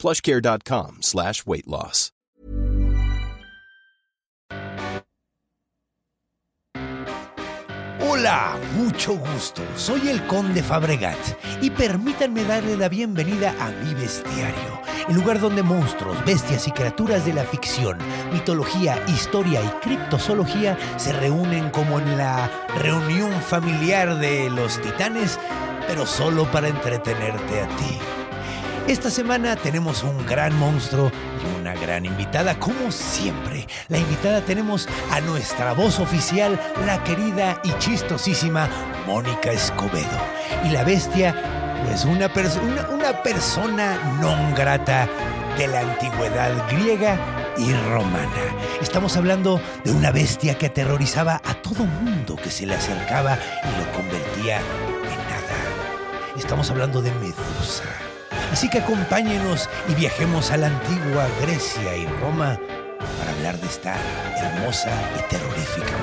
plushcare.com slash weight loss. Hola, mucho gusto. Soy el Conde Fabregat y permítanme darle la bienvenida a mi bestiario, el lugar donde monstruos, bestias y criaturas de la ficción, mitología, historia y criptozoología se reúnen como en la reunión familiar de los titanes, pero solo para entretenerte a ti. Esta semana tenemos un gran monstruo y una gran invitada, como siempre. La invitada tenemos a nuestra voz oficial, la querida y chistosísima Mónica Escobedo. Y la bestia, pues una, una persona non grata de la antigüedad griega y romana. Estamos hablando de una bestia que aterrorizaba a todo mundo que se le acercaba y lo convertía en nada. Estamos hablando de Medusa. Así que acompáñenos y viajemos a la antigua Grecia y Roma para hablar de esta hermosa y terrorífica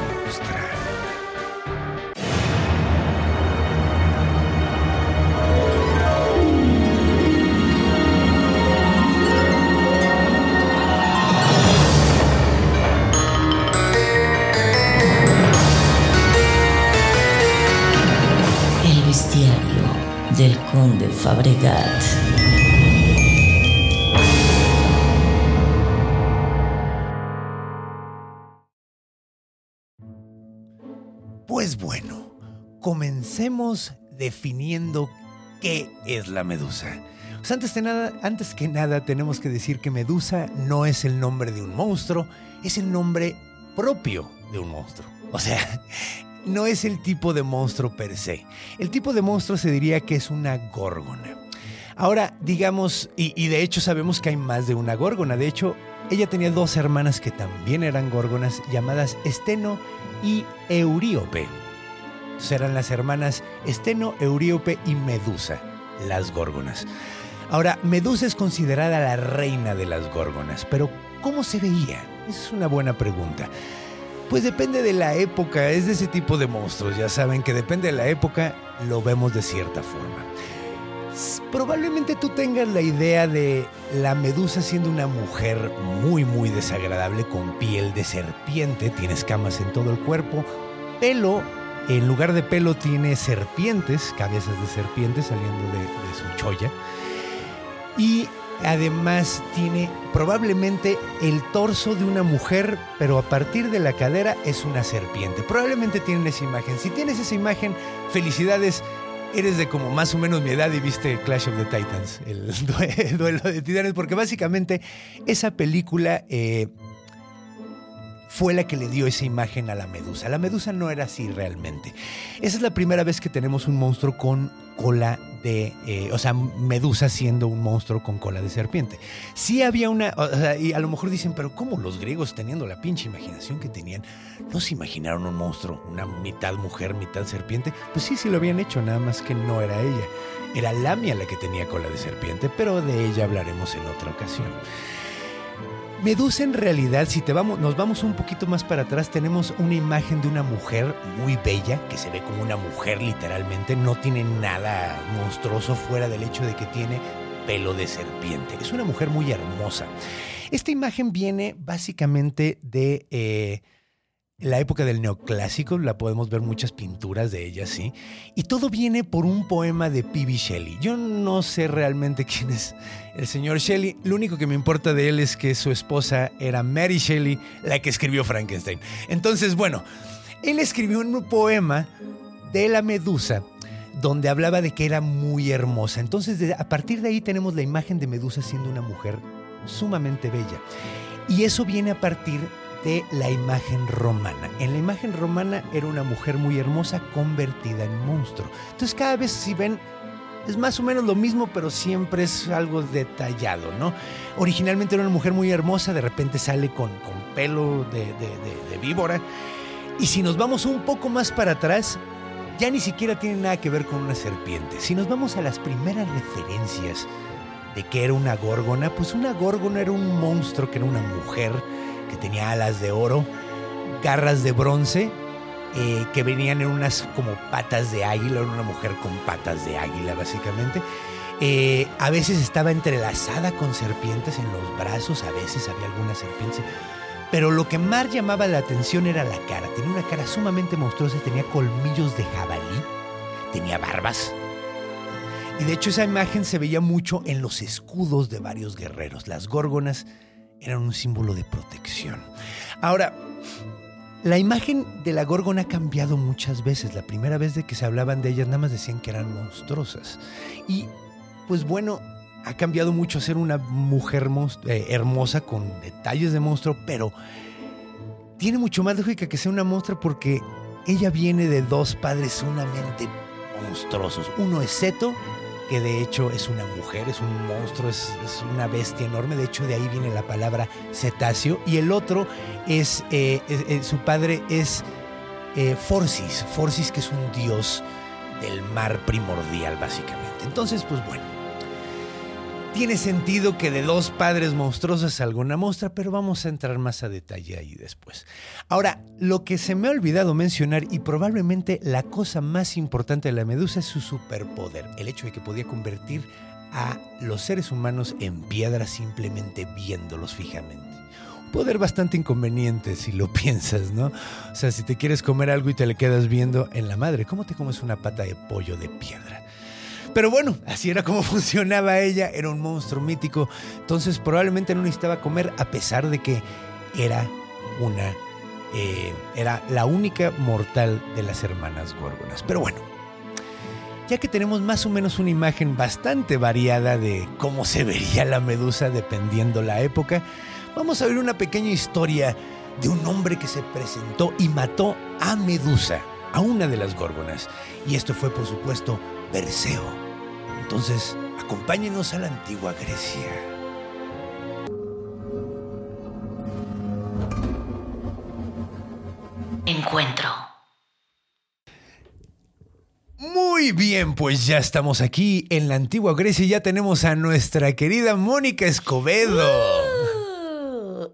bestiario del conde Fabregat. Pues bueno, comencemos definiendo qué es la medusa. Pues antes, de nada, antes que nada tenemos que decir que medusa no es el nombre de un monstruo, es el nombre propio de un monstruo. O sea, no es el tipo de monstruo per se. El tipo de monstruo se diría que es una górgona. Ahora, digamos, y, y de hecho sabemos que hay más de una górgona. De hecho, ella tenía dos hermanas que también eran górgonas llamadas Esteno y Euríope. Eran las hermanas Esteno, Euríope y Medusa, las górgonas. Ahora, Medusa es considerada la reina de las górgonas, pero ¿cómo se veía? Esa es una buena pregunta. Pues depende de la época, es de ese tipo de monstruos, ya saben que depende de la época, lo vemos de cierta forma. S- Probablemente tú tengas la idea de la medusa siendo una mujer muy muy desagradable con piel de serpiente, tiene escamas en todo el cuerpo, pelo, en lugar de pelo tiene serpientes, cabezas de serpientes saliendo de, de su cholla, y además tiene probablemente el torso de una mujer, pero a partir de la cadera es una serpiente. Probablemente tienen esa imagen. Si tienes esa imagen, felicidades. Eres de como más o menos mi edad y viste Clash of the Titans, el due- duelo de titanes, porque básicamente esa película eh, fue la que le dio esa imagen a la medusa. La medusa no era así realmente. Esa es la primera vez que tenemos un monstruo con cola de, eh, o sea, medusa siendo un monstruo con cola de serpiente. Sí había una, o sea, y a lo mejor dicen, pero ¿cómo los griegos teniendo la pinche imaginación que tenían, no se imaginaron un monstruo, una mitad mujer, mitad serpiente? Pues sí, sí lo habían hecho, nada más que no era ella. Era Lamia la que tenía cola de serpiente, pero de ella hablaremos en otra ocasión. Medusa en realidad, si te vamos, nos vamos un poquito más para atrás, tenemos una imagen de una mujer muy bella, que se ve como una mujer literalmente, no tiene nada monstruoso fuera del hecho de que tiene pelo de serpiente. Es una mujer muy hermosa. Esta imagen viene básicamente de eh, la época del neoclásico, la podemos ver muchas pinturas de ella, sí. Y todo viene por un poema de P.B. Shelley. Yo no sé realmente quién es el señor Shelley. Lo único que me importa de él es que su esposa era Mary Shelley, la que escribió Frankenstein. Entonces, bueno, él escribió un poema de la medusa donde hablaba de que era muy hermosa. Entonces, a partir de ahí tenemos la imagen de Medusa siendo una mujer sumamente bella. Y eso viene a partir la imagen romana. En la imagen romana era una mujer muy hermosa convertida en monstruo. Entonces cada vez si ven es más o menos lo mismo, pero siempre es algo detallado, ¿no? Originalmente era una mujer muy hermosa, de repente sale con, con pelo de, de- de- de víbora. Y si nos vamos un poco más para atrás, ya ni siquiera tiene nada que ver con una serpiente. Si nos vamos a las primeras referencias de que era una górgona, pues una górgona era un monstruo que era una mujer que tenía alas de oro, garras de bronce, eh, que venían en unas como patas de águila, era una mujer con patas de águila básicamente. Eh, a veces estaba entrelazada con serpientes en los brazos, a veces había algunas serpientes. Pero lo que más llamaba la atención era la cara. Tenía una cara sumamente monstruosa, tenía colmillos de jabalí, tenía barbas. Y de hecho esa imagen se veía mucho en los escudos de varios guerreros. Las górgonas eran un símbolo de protección. Ahora, la imagen de la górgona ha cambiado muchas veces. La primera vez de que se hablaban de ellas nada más decían que eran monstruosas. Y pues bueno, ha cambiado mucho ser una mujer eh, hermosa con detalles de monstruo, pero tiene mucho más lógica que sea una monstrua porque ella viene de dos padres sumamente monstruosos. Uno es Seto, que de hecho es una mujer, es un monstruo, es, una bestia enorme. De hecho, de ahí viene la palabra cetáceo. Y el otro es, eh, eh, su padre es eh, Forcis, Forcis que es un dios del mar primordial, básicamente. Entonces, pues bueno. Tiene sentido que de dos padres monstruosos salga una monstrua, pero vamos a entrar más a detalle ahí después. Ahora, lo que se me ha olvidado mencionar y probablemente la cosa más importante de la medusa es su superpoder, el hecho de que podía convertir a los seres humanos en piedra simplemente viéndolos fijamente. Poder bastante inconveniente si lo piensas, ¿no? O sea, si te quieres comer algo y te le quedas viendo en la madre, ¿cómo te comes una pata de pollo de piedra? Pero bueno, así era como funcionaba ella, era un monstruo mítico, entonces probablemente no necesitaba comer a pesar de que era una, eh, era la única mortal de las hermanas Górgonas. Pero bueno, ya que tenemos más o menos una imagen bastante variada de cómo se vería la medusa dependiendo la época, vamos a ver una pequeña historia de un hombre que se presentó y mató a Medusa, a una de las Górgonas. Y esto fue, por supuesto, Perseo. Entonces, acompáñenos a la antigua Grecia. Encuentro. Muy bien, pues ya estamos aquí en la antigua Grecia y ya tenemos a nuestra querida Mónica Escobedo.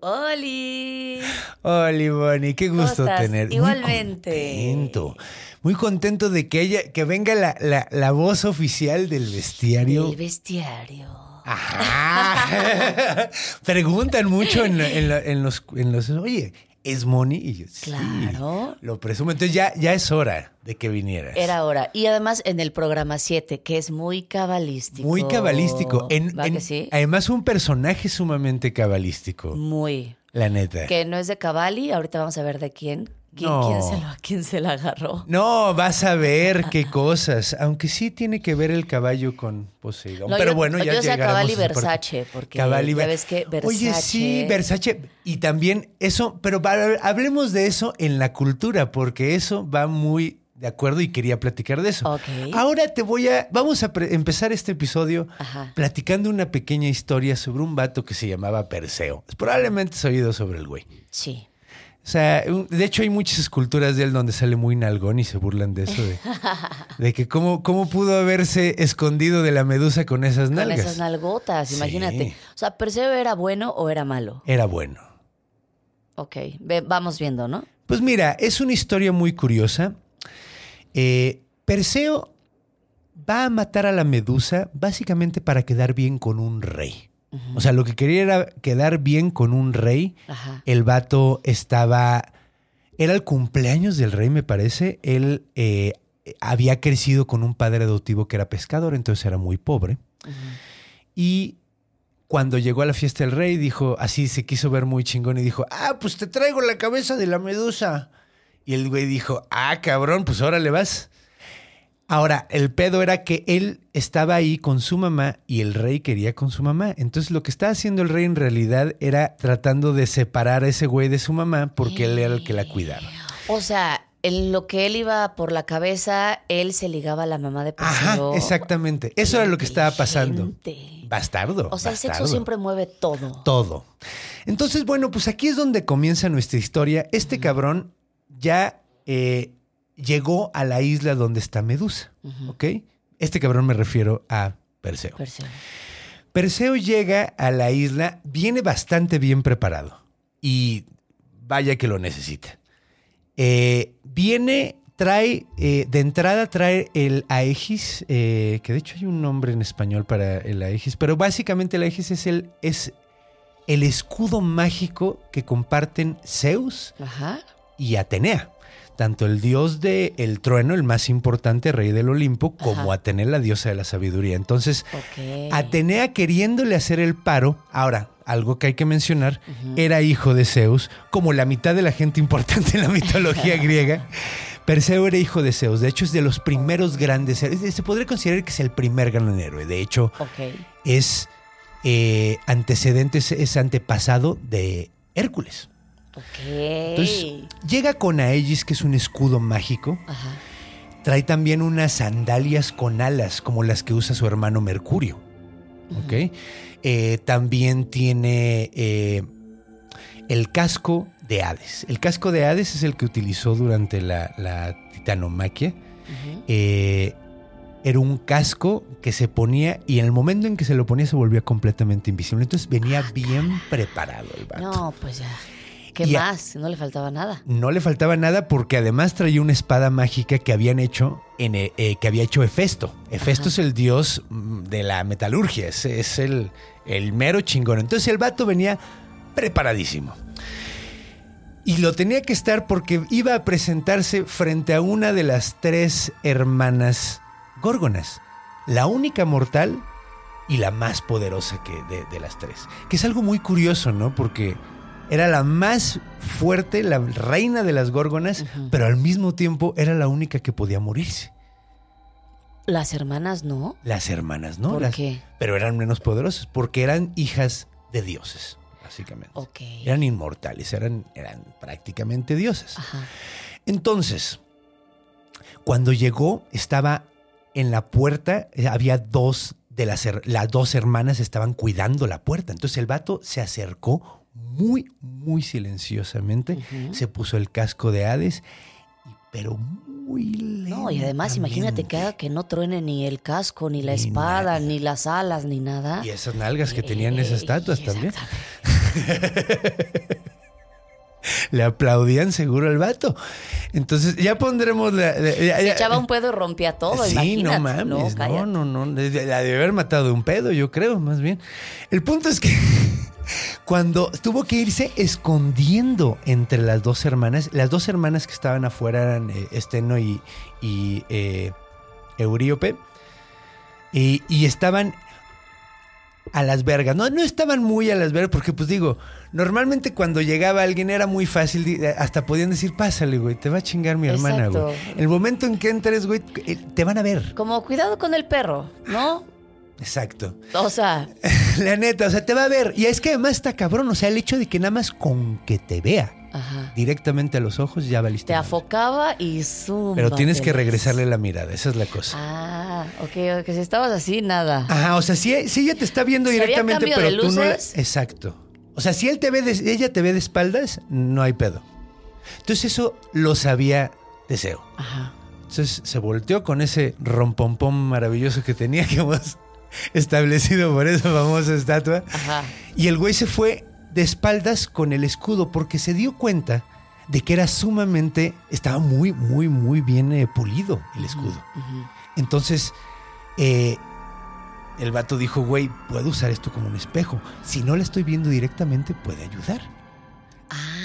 ¡Oli! Hola, Bonnie, qué ¿Cómo gusto estás? tener. Muy Igualmente. contento. Muy contento de que ella, que venga la, la- la voz oficial del bestiario. El bestiario. Ajá. Preguntan mucho en, en los, en los, oye, ¿es Moni? Y yo, sí, Claro. lo presumo. Entonces ya, ya es hora de que vinieras. Era hora. Y además en el programa 7, que es muy cabalístico. Muy cabalístico. En- ¿Va en- que sí? Además, un personaje sumamente cabalístico. Muy. La neta. Que no es de Cavalli, ahorita vamos a ver de quién. ¿Quién, No. quién se lo, quién se la agarró? No, vas a ver qué cosas. Aunque sí tiene que ver el caballo con Poseidón. No, Pero yo- bueno, ya yo sé Cavalli. Versace, porque Cavalli ya ves que Oye, Versace- sí, Versace. Y también eso, pero hablemos de eso en la cultura, porque eso va muy de acuerdo y quería platicar de eso. Ok. Ahora te voy a. Vamos a pre- empezar este episodio Ajá. platicando una pequeña historia sobre un vato que se llamaba Perseo. Probablemente has oído sobre el güey. Sí. O sea, de hecho hay muchas esculturas de él donde sale muy nalgón y se burlan de eso, de, de que cómo, cómo pudo haberse escondido de la medusa con esas Con nalgas. esas nalgotas, Sí. imagínate. O sea, ¿Perseo era bueno o era malo? Era bueno. Ok, ve- vamos viendo, ¿no? Pues mira, es una historia muy curiosa. Eh, Perseo va a matar a la medusa básicamente para quedar bien con un rey. O sea, lo que quería era quedar bien con un rey. Ajá. El vato estaba. Era el cumpleaños del rey, me parece. Él eh, había crecido con un padre adoptivo que era pescador, entonces era muy pobre. Y cuando llegó a la fiesta del rey, dijo, así se quiso ver muy chingón y dijo, ah, pues te traigo la cabeza de la medusa. Y el güey dijo, ah, cabrón, pues ahora le vas. Ahora, el pedo era que él estaba ahí con su mamá y el rey quería con su mamá. Entonces lo que estaba haciendo el rey en realidad era tratando de separar a ese güey de su mamá porque él era el que la cuidaba. O sea, en lo que él iba por la cabeza, él se ligaba a la mamá de Ajá, Perseo. exactamente. Eso era lo que estaba pasando. Bastardo. O sea, el sexo siempre mueve todo. Todo. Entonces, bueno, pues aquí es donde comienza nuestra historia. Este cabrón ya eh, llegó a la isla donde está Medusa, ¿ok? Este cabrón me refiero a Perseo. Perseo. Perseo llega a la isla, viene bastante bien preparado y vaya que lo necesita. Eh, viene, trae, eh, de entrada trae el Aegis, eh, que de hecho hay un nombre en español para el Aegis, pero básicamente el Aegis es el, es el escudo mágico que comparten Zeus Ajá. y Atenea. Tanto el dios del el trueno, el más importante rey del Olimpo, como Ajá. Atenea, la diosa de la sabiduría. Entonces. Atenea queriéndole hacer el paro, ahora, algo que hay que mencionar, era hijo de Zeus, como la mitad de la gente importante en la mitología griega. Perseo era hijo de Zeus, de hecho es de los primeros grandes héroes. Se podría considerar que es el primer gran héroe, de hecho es eh, antecedente, es antepasado de Hércules. Ok. Entonces, llega con Aegis, que es un escudo mágico. Ajá. Trae también unas sandalias con alas, como las que usa su hermano Mercurio. ¿Ok? Eh, también tiene eh, el casco de Hades. El casco de Hades es el que utilizó durante la, la titanomaquia. Eh, era un casco que se ponía y en el momento en que se lo ponía se volvía completamente invisible. Entonces venía bien preparado el vato. No, pues ya. ¿Qué Y más? No le faltaba nada. No le faltaba nada porque además traía una espada mágica que habían hecho en eh, eh, que había hecho Hefesto. Hefesto Ajá. es el dios mm, de la metalurgia, es, es el, el mero chingón. Entonces el vato venía preparadísimo. Y lo tenía que estar porque iba a presentarse frente a una de las tres hermanas górgonas. La única mortal y la más poderosa que de, de las tres. Que es algo muy curioso, ¿no? Porque era la más fuerte, la reina de las górgonas, pero al mismo tiempo era la única que podía morirse. Las hermanas no. Las hermanas, ¿no? ¿Por Las- qué? Pero eran menos poderosas porque eran hijas de dioses, básicamente. Ok. Eran inmortales, eran, eran prácticamente dioses. Ajá. Entonces, cuando llegó, estaba en la puerta, eh, había dos de las, las dos hermanas estaban cuidando la puerta. Entonces el vato se acercó muy, muy silenciosamente, se puso el casco de Hades, pero muy lento. No, y además imagínate que no truene ni el casco, ni la Ni espada, nada. ni las alas, ni nada. Y esas nalgas que tenían esas Eh, estatuas también. Le aplaudían seguro al vato. Entonces, ya pondremos la. la- ya- Se echaba un pedo y rompía todo, sí, imagínate. no mames. No, cállate. no, no. La de haber matado de un pedo, yo creo, más bien. El punto es que cuando tuvo que irse escondiendo entre las dos hermanas, las dos hermanas que estaban afuera eran eh, Esteno y, y eh, Euríope, y, y estaban a las vergas. No, no estaban muy a las vergas, porque pues digo, normalmente cuando llegaba alguien era muy fácil, hasta podían decir, pásale, güey, te va a chingar mi hermana, Exacto. güey. El momento en que entres, güey, eh, te van a ver. Como cuidado con el perro, ¿no? Exacto. O sea, La neta, o sea, te va a ver. Y es que además está cabrón, o sea, el hecho de que nada más con que te vea ajá. directamente a los ojos ya valiste. Te afocaba y zoom. Pero tienes que regresarle la mirada, esa es la cosa. Ah, ok, ok. Si estabas así, nada. Ajá, o sea, si, si ella te está viendo Si directamente, pero de tú no. la-. Exacto. O sea, si él te ve de- ella te ve de espaldas, no hay pedo. Entonces eso lo sabía Deseo. Ajá. Entonces se volteó con ese rompompón maravilloso que tenía que hemos establecido por esa famosa estatua. Ajá. Y el güey se fue de espaldas con el escudo porque se dio cuenta de que era sumamente, estaba muy, muy, muy bien eh, pulido el escudo. Entonces, eh, el vato dijo, güey, puedo usar esto como un espejo. Si no la estoy viendo directamente, puede ayudar. Ah.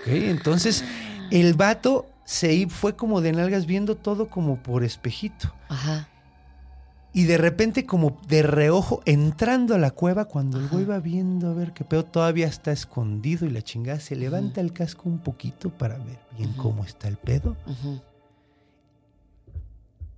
¿ok? Entonces, el vato se fue como de nalgas viendo todo como por espejito. Ajá. Y de repente, como de reojo, entrando a la cueva, cuando el güey va viendo a ver qué pedo, todavía está escondido y la chingada se levanta el casco un poquito para ver bien cómo está el pedo.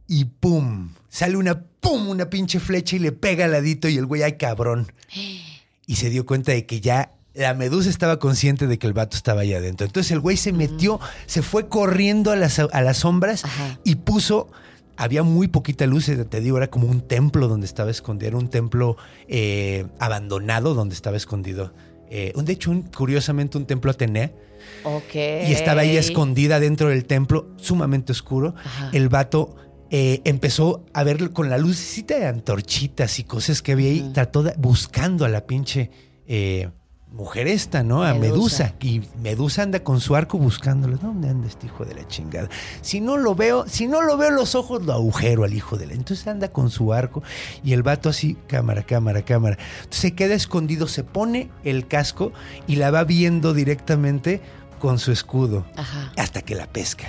Y ¡pum! Sale una ¡pum! Una pinche flecha y le pega al ladito y el güey, ¡ay cabrón! Y se dio cuenta de que ya la medusa estaba consciente de que el vato estaba allá adentro. Entonces el güey se metió, se fue corriendo a las, a las sombras y puso. Había muy poquita luz, eh, te digo, era como un templo donde estaba escondido. Era un templo eh, abandonado donde estaba escondido. Eh, un- de hecho, un- curiosamente, un templo Atenea. Ok. Y estaba ella escondida dentro del templo, sumamente oscuro. Ajá. El vato eh, empezó a ver con la lucecita de antorchitas y cosas que había ahí. Trató de- buscando a la pinche eh, mujer esta, ¿no? A Medusa. Medusa. Y Medusa anda con su arco buscándolo. ¿Dónde anda este hijo de la chingada? Si no lo veo, si no lo veo en los ojos, lo agujero al hijo de la. Entonces anda con su arco y el vato así, cámara, cámara, cámara. Entonces se queda escondido, se pone el casco y la va viendo directamente con su escudo Ajá. hasta que la pesca.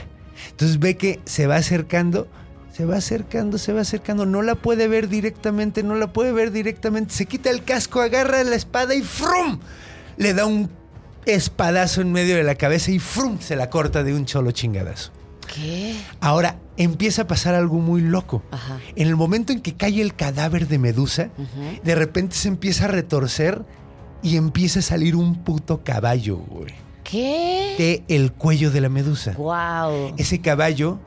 Entonces ve que se va acercando, se va acercando, se va acercando, no la puede ver directamente, no la puede ver directamente, se quita el casco, agarra la espada y ¡frum! Le da un espadazo en medio de la cabeza y ¡frum! Se la corta de un cholo chingadazo. ¿Qué? Ahora empieza a pasar algo muy loco. Ajá. En el momento en que cae el cadáver de Medusa, de repente se empieza a retorcer y empieza a salir un puto caballo, güey, ¿Qué? de el cuello de la Medusa. Wow. Ese caballo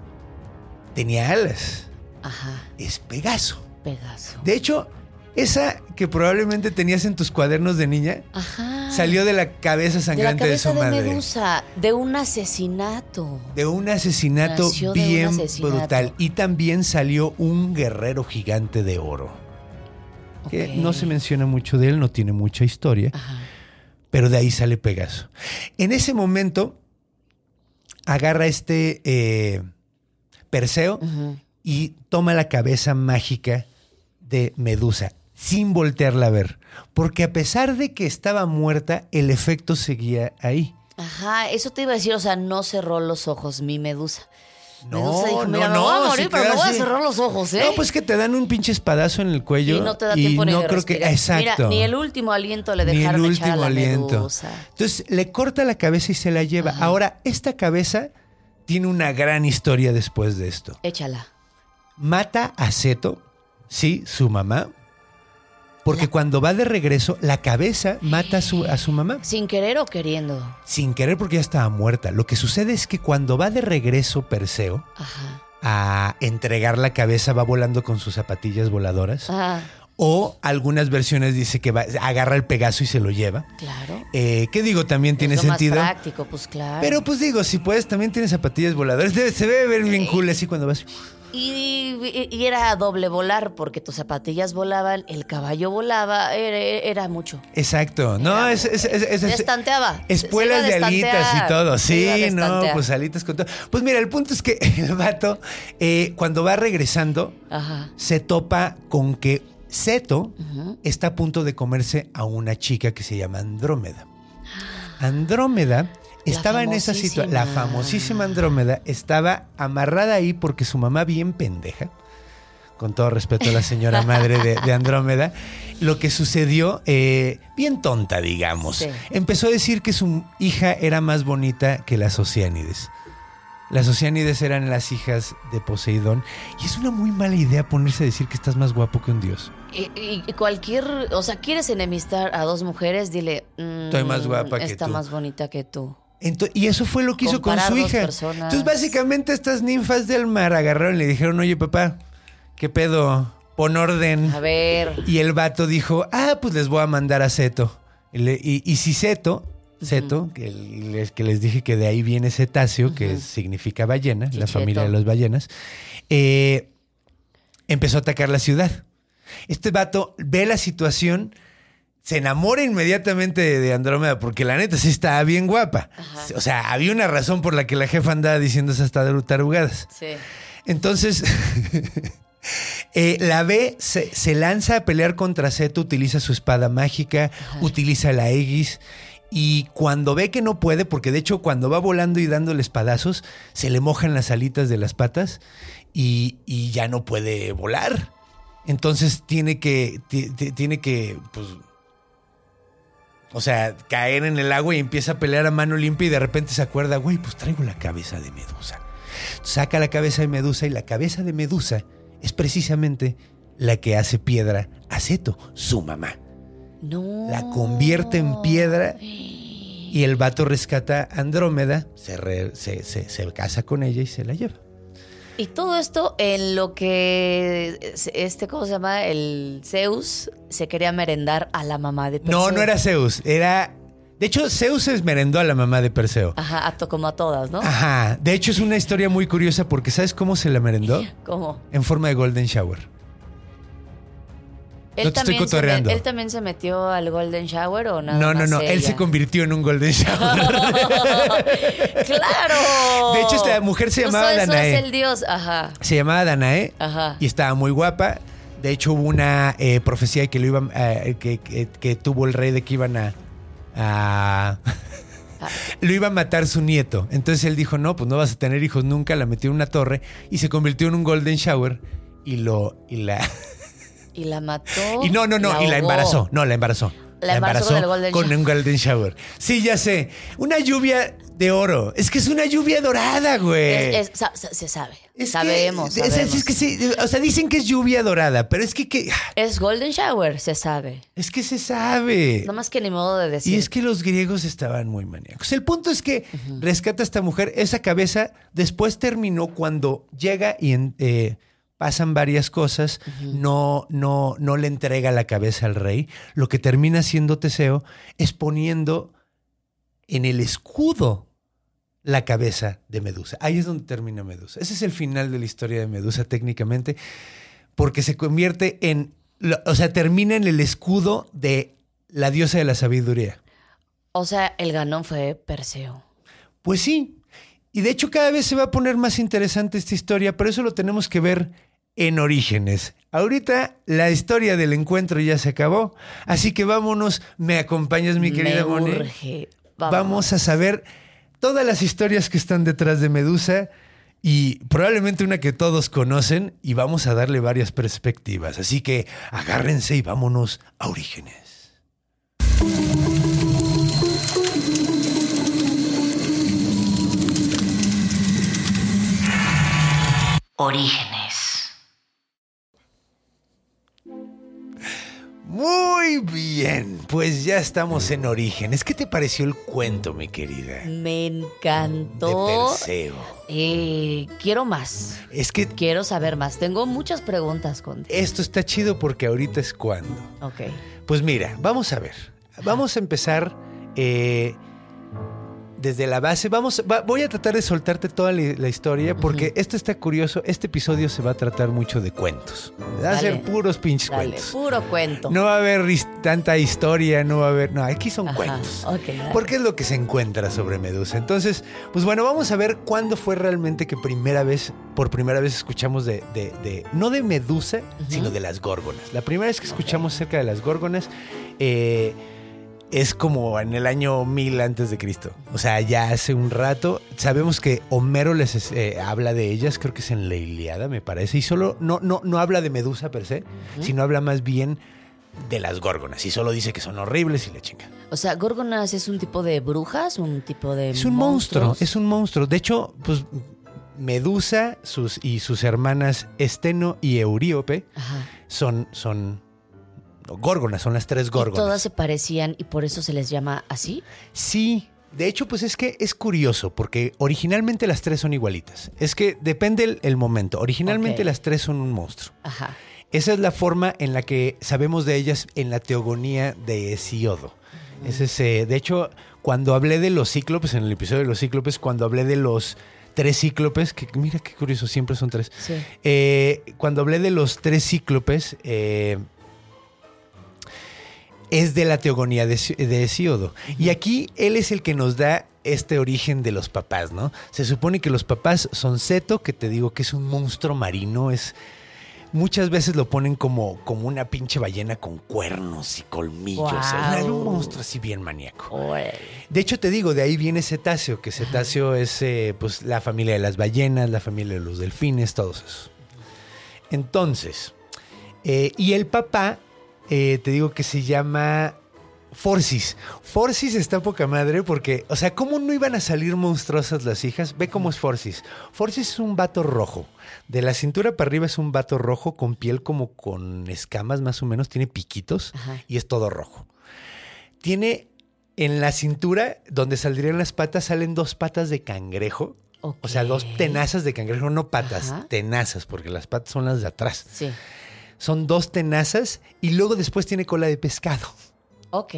tenía alas. Ajá. Es Pegaso. Pegaso. De hecho, esa que probablemente tenías en tus cuadernos de niña Ajá. salió de la cabeza de la sangrante de, cabeza su de, madre. Medusa, de un asesinato. De un asesinato Nació de un bien asesinato. brutal. Y también salió un guerrero gigante de oro. Que no se menciona mucho de él, no tiene mucha historia. Ajá. Pero de ahí sale Pegaso. En ese momento, agarra este eh, Perseo y toma la cabeza mágica de Medusa, sin voltearla a ver. Porque a pesar de que estaba muerta, el efecto seguía ahí. Ajá, eso te iba a decir, o sea, no cerró los ojos mi Medusa. No, Medusa dijo, no, me voy a pero no voy a cerrar los ojos, ¿eh? No, pues que te dan un pinche espadazo en el cuello. y no te da tiempo ni no de creo que. Exacto. Mira, ni el último aliento le Ni el dejaron echar a último la aliento. Medusa. Entonces le corta la cabeza y se la lleva. Ahora, esta cabeza tiene una gran historia después de esto. Échala. Mata a Seto, sí, su mamá, porque cuando va de regreso, la cabeza mata a su, a su mamá. Sin querer o queriendo. Sin querer porque ya estaba muerta. Lo que sucede es que cuando va de regreso Perseo Ajá. a entregar la cabeza, va volando con sus zapatillas voladoras. Ah, O algunas versiones dice que va, agarra el Pegaso y se lo lleva. claro. Eh, ¿Qué digo? También tiene lo sentido. más práctico, pues claro. Pero pues digo, si puedes, también tiene zapatillas voladoras. Debe- se debe ver bien cool así cuando vas. Y, y- era doble volar porque tus zapatillas volaban, el caballo volaba, era, era mucho. Exacto. No, es, es, es, es- es- Destanteaba. Espuelas de alitas y todo. Sí, no, pues alitas con todo. Pues mira, el punto es que el vato, eh, cuando va regresando, Ajá. se topa con que Seto está a punto de comerse a una chica que se llama Andrómeda. Andrómeda estaba en esa situación. La famosísima. famosísima Andrómeda estaba amarrada ahí porque su mamá, bien pendeja, con todo respeto a la señora madre de, de Andrómeda, lo que sucedió, eh, bien tonta, digamos, Sí. empezó a decir que su hija era más bonita que las Oceánides. Las Oceánides eran las hijas de Poseidón. Y es una muy mala idea ponerse a decir que estás más guapo que un dios. Y, cualquier, o sea, quieres enemistar a dos mujeres, dile, mm, Estoy más guapa que está tú. más bonita que tú. Y eso fue lo que hizo con su hija. personas. Entonces, básicamente, estas ninfas del mar agarraron y le dijeron, oye, papá, ¿qué pedo? Pon orden. A ver, Y el vato dijo, ah, pues les voy a mandar a Seto. Y, le- y- y si Seto, Seto, que, les, que les dije que de ahí viene cetáceo, que significa ballena, la familia de las ballenas, eh, empezó a atacar la ciudad. Este vato ve la situación, se enamora inmediatamente de, Andrómeda, porque la neta sí estaba bien guapa. O sea, había una razón por la que la jefa andaba diciendo esas tarugadas. sí. Entonces, eh, la ve, se, se lanza a pelear contra Seto, utiliza su espada mágica, utiliza la Aegis. Y cuando ve que no puede, porque de hecho cuando va volando y dándole espadazos, se le mojan las alitas de las patas y, y ya no puede volar. Entonces tiene que, ti- ti- tiene que, pues, o sea, caer en el agua y empieza a pelear a mano limpia y de repente se acuerda, güey, pues traigo la cabeza de Medusa. Saca la cabeza de Medusa y la cabeza de Medusa es precisamente la que hace piedra a Seto, su mamá. No. la convierte en piedra y el vato rescata a Andrómeda, se, re- se- se- se casa con ella y se la lleva. Y todo esto en lo que este, ¿cómo se llama? El Zeus se quería merendar a la mamá de Perseo. No, no era Zeus, era... De hecho, Zeus se merendó a la mamá de Perseo. Ajá, a to- como a todas, ¿no? Ajá, de hecho es una historia muy curiosa porque ¿sabes cómo se la merendó? ¿Cómo? En forma de Golden Shower. Él No te estoy también se cotorreando. me- ¿Él también se metió al Golden Shower o nada No, no, más no, él se convirtió en un Golden Shower. ¡Claro! De hecho, esta mujer se llamaba eso Danae. es el dios, ajá. se llamaba Danae Ajá. y estaba muy guapa. De hecho, hubo una eh, profecía que, lo iban, eh, que, que- que tuvo el rey de que iban a... a- lo iba a matar su nieto. Entonces él dijo, no, pues no vas a tener hijos nunca. La metió en una torre y se convirtió en un Golden Shower y lo... Y la... Y la mató. Y no, no, no, y la embarazó. No, la embarazó. La embarazó con el Golden con Shower. un Golden Shower. Sí, ya sé. Una lluvia de oro. Es que es una lluvia dorada, güey. Es- es- se sabe. Es sabemos. es que sí, o sea, dicen que es lluvia dorada, pero es que, que- Es Golden Shower, se sabe. es que se sabe. No más que ni modo de decir. Y es que los griegos estaban muy maníacos. El punto es que rescata a esta mujer, esa cabeza después terminó cuando llega y en- eh, pasan varias cosas, no, no, no le entrega la cabeza al rey. Lo que termina haciendo Teseo es poniendo en el escudo la cabeza de Medusa. Ahí es donde termina Medusa. Ese es el final de la historia de Medusa técnicamente, porque se convierte en, o sea, termina en el escudo de la diosa de la sabiduría. O sea, el ganón fue Perseo. Pues sí. Y de hecho cada vez se va a poner más interesante esta historia, pero eso lo tenemos que ver en orígenes. Ahorita la historia del encuentro ya se acabó, así que vámonos, me acompañas mi querida Me Moni. urge. Vamos a saber todas las historias que están detrás de Medusa y probablemente una que todos conocen y vamos a darle varias perspectivas. Así que agárrense y vámonos a orígenes. Orígenes. Muy bien, pues ya estamos en orígenes. ¿Qué te pareció el cuento, mi querida? Me De encantó. Perseo. Eh, quiero más. Es que Quiero saber más. Tengo muchas preguntas contigo. esto está chido porque ahorita es cuando. Ok. Pues mira, vamos a ver. Vamos a empezar eh, desde la base. Vamos, va- voy a tratar de soltarte toda la, la historia porque esto está curioso. Este episodio se va a tratar mucho de cuentos. Va a ser puros pinches Dale, cuentos. puro cuento. No va a haber tanta historia, no va a haber. No, aquí son Ajá, cuentos. ok, dale. Porque es lo que se encuentra sobre Medusa. Entonces, pues bueno, vamos a ver cuándo fue realmente que primera vez, por primera vez escuchamos de, de- de- no de Medusa, sino de las górgonas. La primera vez que escuchamos acerca de las górgonas eh, es como en el año 1000 antes de Cristo. O sea, ya hace un rato. Sabemos que Homero les eh, habla de ellas, creo que es en la Iliada, me parece. Y solo no, no, no habla de Medusa per se, sino habla más bien de las górgonas. Y solo dice que son horribles y la chinga. O sea, Gorgonas es un tipo de brujas, un tipo de. Es un monstruo, es un monstruo. De hecho, pues Medusa sus, y sus hermanas Esteno y Euríope Ajá. son, son górgonas, son las tres Y górgonas. todas se parecían y por eso se les llama así. Sí, de hecho, pues es que es curioso, porque originalmente las tres son igualitas. Es que depende el, el momento. Originalmente las tres son un monstruo. Ajá. Esa es la forma en la que sabemos de ellas en la teogonía de Hesiodo. Ese es, eh, de hecho, cuando hablé de los cíclopes, en el episodio de los cíclopes, cuando hablé de los tres cíclopes, que mira qué curioso, siempre son tres. Sí. Eh, cuando hablé de los tres cíclopes, eh, es de la teogonía de, de Hesíodo. Y aquí él es el que nos da este origen de los papás, ¿no? Se supone que los papás son Seto, que te digo que es un monstruo marino, es... Muchas veces lo ponen como, como una pinche ballena con cuernos y colmillos. Es un monstruo así bien maníaco. De hecho, te digo, de ahí viene cetáceo, que cetáceo es eh, pues, la familia de las ballenas, la familia de los delfines, todos esos. Entonces, eh, y el papá, eh, te digo que se llama Forcis. Forcis está poca madre porque, o sea, ¿cómo no iban a salir monstruosas las hijas? Ve cómo es Forcis. Forcis es un vato rojo. De la cintura para arriba es un vato rojo con piel como con escamas más o menos, tiene piquitos Ajá. y es todo rojo. Tiene en la cintura, donde saldrían las patas, salen dos patas de cangrejo. O sea, dos tenazas de cangrejo, no patas, Ajá. tenazas, porque las patas son las de atrás. Sí. Son dos tenazas y luego después tiene cola de pescado. Ok.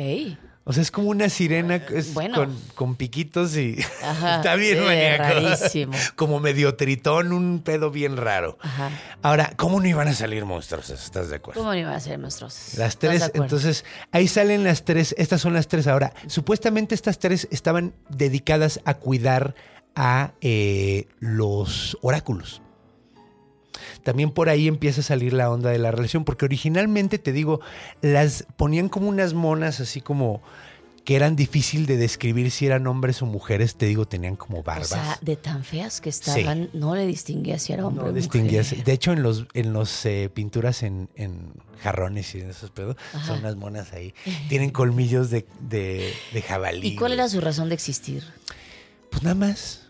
O sea, es como una sirena es bueno. con, con piquitos y Ajá. está bien Eh, maníaco. rarísimo. Como medio tritón, un pedo bien raro. Ajá. Ahora, ¿cómo no iban a salir monstruos? ¿Estás de acuerdo? ¿Cómo no iban a ser monstruosos? Las ¿Estás de tres, entonces ahí salen las tres, estas son las tres ahora. Supuestamente estas tres estaban dedicadas a cuidar a eh, los oráculos. También por ahí empieza a salir la onda de la relación, porque originalmente, te digo, las ponían como unas monas así como que eran difícil de describir si eran hombres o mujeres, te digo, tenían como O barbas. sea, de tan feas que estaban, no le distinguía si era hombre No o distinguías. mujer. De hecho, en los, en los eh, pinturas en, en jarrones y en esos pedos, Ajá. son unas monas ahí. Tienen colmillos de, de, de jabalí. ¿Y cuál era su razón de existir? Pues nada más.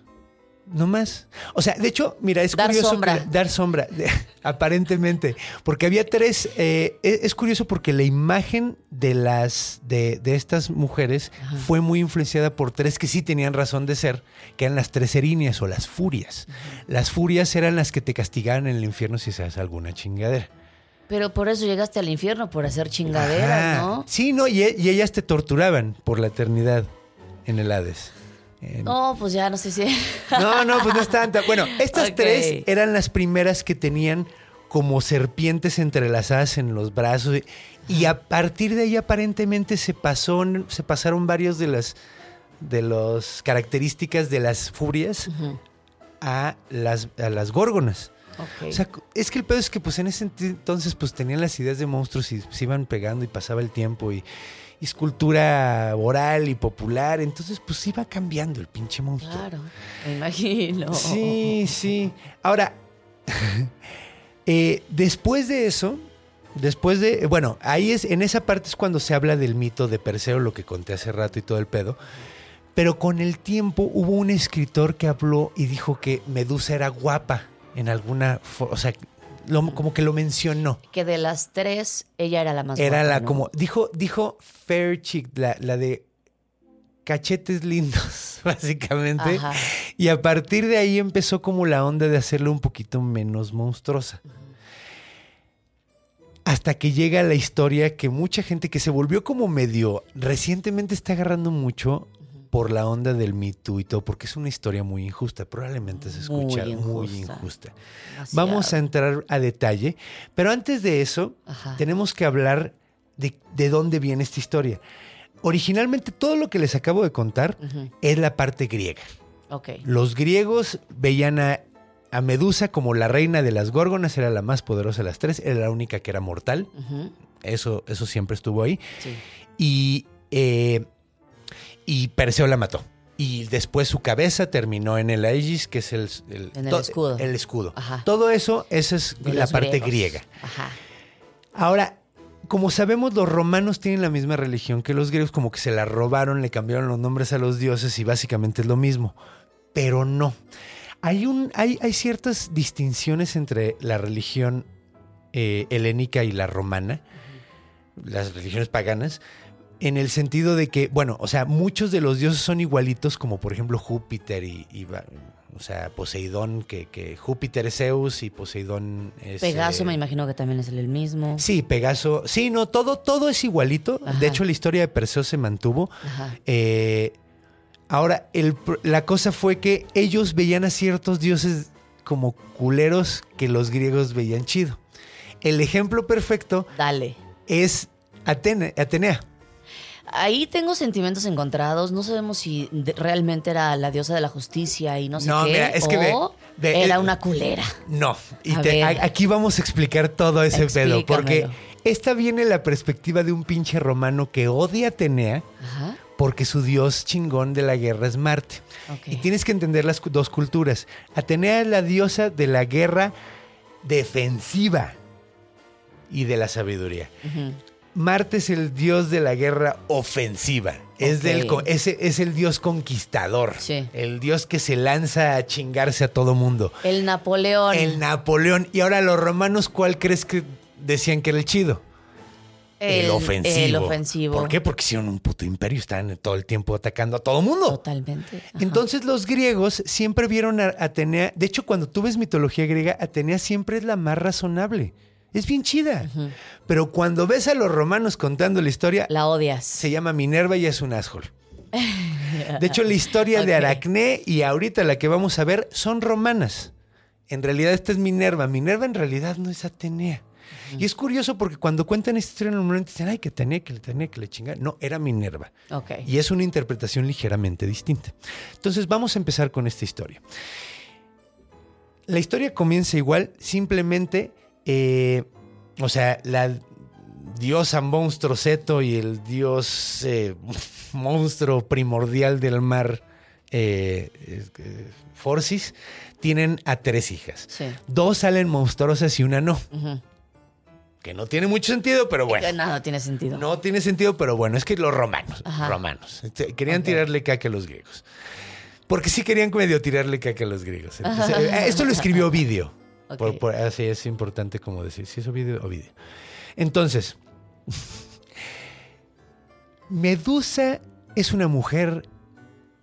No más. O sea, de hecho, mira, es Dar curioso. sombra. que- dar sombra, aparentemente. Porque había tres. eh, es, es curioso porque la imagen de las. de, de estas mujeres fue muy influenciada por tres que sí tenían razón de ser, que eran las tres erinias o las furias. Las furias eran las que te castigaban en el infierno si se hace alguna chingadera. Pero por eso llegaste al infierno, por hacer chingaderas, Ajá. ¿no? Sí, no, y, e- y ellas te torturaban por la eternidad en el Hades. No, pues ya no sé si. No, no, pues no es tanta. Bueno, estas tres eran las primeras que tenían como serpientes entrelazadas en los brazos. Y a partir de ahí aparentemente se pasó, se pasaron varios de las de las características de las furias a las, a las górgonas. O sea, es que el pedo es que pues en ese ent- entonces pues tenían las ideas de monstruos y se iban pegando y pasaba el tiempo y, y es cultura oral y popular, entonces pues iba cambiando el pinche monstruo. claro, me imagino. Sí, sí. Ahora, eh, después de eso, después de, bueno, ahí es, en esa parte es cuando se habla del mito de Perseo, lo que conté hace rato y todo el pedo. Pero con el tiempo hubo un escritor que habló y dijo que Medusa era guapa en alguna, o sea, lo- como que lo mencionó. Que de las tres, ella era la más Era guapa, la ¿no? como dijo dijo fair chick, la, la de cachetes lindos, básicamente. Ajá. Y a partir de ahí empezó como la onda de hacerla un poquito menos monstruosa. Hasta que llega la historia que mucha gente que se volvió como medio recientemente está agarrando mucho por la onda del Me Too y todo, porque es una historia muy injusta. Probablemente se escucha muy injusta. Vamos a entrar a detalle, pero antes de eso, Ajá. tenemos que hablar de, de dónde viene esta historia. Originalmente todo lo que les acabo de contar es la parte griega. Los griegos veían a, a Medusa como la reina de las górgonas, era la más poderosa de las tres, era la única que era mortal. Eso, eso siempre estuvo ahí. Sí. Y, eh, y Perseo la mató. Y después su cabeza terminó en el Aegis, que es el, En el escudo. El escudo. Ajá. Todo eso, esa es De la parte griegos. griega. Ajá. Ahora, como sabemos, los romanos tienen la misma religión que los griegos, como que se la robaron, le cambiaron los nombres a los dioses y básicamente es lo mismo. Pero no. Hay, un, hay, hay ciertas distinciones entre la religión eh, helénica y la romana, las religiones paganas, en el sentido de que, bueno, o sea, muchos de los dioses son igualitos, como por ejemplo Júpiter y, o sea, Poseidón, que, que Júpiter es Zeus y Poseidón es... Pegaso eh, me imagino que también es el mismo. Sí, Pegaso. Sí, no, todo, todo es igualito. Ajá. De hecho, la historia de Perseo se mantuvo. Ajá. Eh, ahora, el la cosa fue que ellos veían a ciertos dioses como culeros que los griegos veían chido. El ejemplo perfecto Dale. es Atene- Atenea. Ahí tengo sentimientos encontrados. No sabemos si de- realmente era la diosa de la justicia y no sé No, qué. mira, es que o ve- era eh, una culera. No, y A te- ver. a- aquí vamos a explicar todo ese pedo, porque esta viene la perspectiva de un pinche romano que odia a Atenea Ajá. porque su dios chingón de la guerra es Marte. Y tienes que entender las dos culturas. Atenea es la diosa de la guerra defensiva y de la sabiduría. Ujú. Marte es el dios de la guerra ofensiva. Es, del, es el dios conquistador. Sí. El dios que se lanza a chingarse a todo mundo. El Napoleón. El Napoleón. Y ahora los romanos, ¿cuál crees que decían que era el chido? El, ofensivo. El ofensivo. ¿Por qué? Porque hicieron un puto imperio. Estaban todo el tiempo atacando a todo mundo. Totalmente. Ajá. Entonces los griegos siempre vieron a Atenea. De hecho, cuando tú ves mitología griega, Atenea siempre es la más razonable. Es bien chida. Pero cuando ves a los romanos contando la historia, La odias. se llama Minerva y es un asshole. De hecho, la historia de. Aracné y ahorita la que vamos a ver son romanas. En realidad, esta es Minerva. Minerva en realidad no es Atenea. Y es curioso porque cuando cuentan esta historia normalmente dicen, ay, que Atenea, que le Atenea, que le chinga. No, era Minerva. Y es una interpretación ligeramente distinta. Entonces vamos a empezar con esta historia. La historia comienza igual, simplemente, eh, o sea, la diosa monstruo Seto y el dios eh, monstruo primordial del mar, eh, Forcis, tienen a tres hijas. Sí. Dos salen monstruosas y una no. Que no tiene mucho sentido, pero bueno. Que nada tiene sentido. No tiene sentido, pero bueno, es que los romanos, Ajá. romanos, este, querían tirarle caca a los griegos. Porque sí querían medio tirarle caca a los griegos. Entonces, esto lo escribió Ovidio. Por- así es importante como decir, si es Ovidio, Ovidio. Entonces, Medusa es una mujer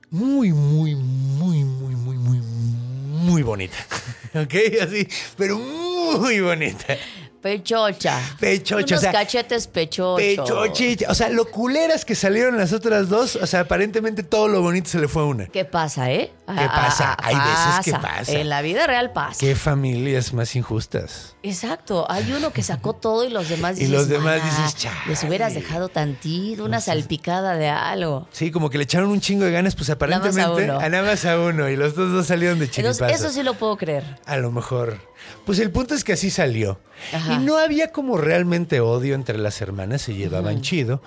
muy, muy, muy, muy, muy, muy, muy bonita. ¿Ok? Así, pero muy bonita. Pechocha. Pechocha, Unos o sea, cachetes pechochos. Pechochita. O sea, lo culeras que salieron las otras dos. O sea, aparentemente todo lo bonito se le fue a una. ¿Qué pasa, eh? ¿Qué pasa? Hay veces que pasa. En la vida real pasa. Qué familias más injustas. Exacto. Hay uno que sacó todo y los demás Y dices, los demás "Mana, dices, "Chale". Les hubieras dejado tantito, una salpicada de algo. Sí, como que le echaron un chingo de ganas, pues Nada más a aparentemente uno. a nada más a uno. Y los dos dos salieron de Entonces, chiripazo. eso sí lo puedo creer. A lo mejor. Pues el punto es que así salió. Ajá. Y no había como realmente odio entre las hermanas, se llevaban chido.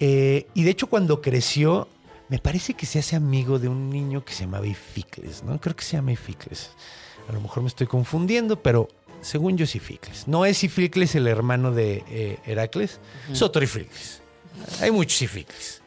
Eh, y de hecho, cuando creció, me parece que se hace amigo de un niño que se llamaba Ificles, ¿no? Creo que se llama Ificles. A lo mejor me estoy confundiendo, pero según yo es Ificles. No es Ificles el hermano de eh, Heracles, es otro Ificles. Hay muchos Ificles.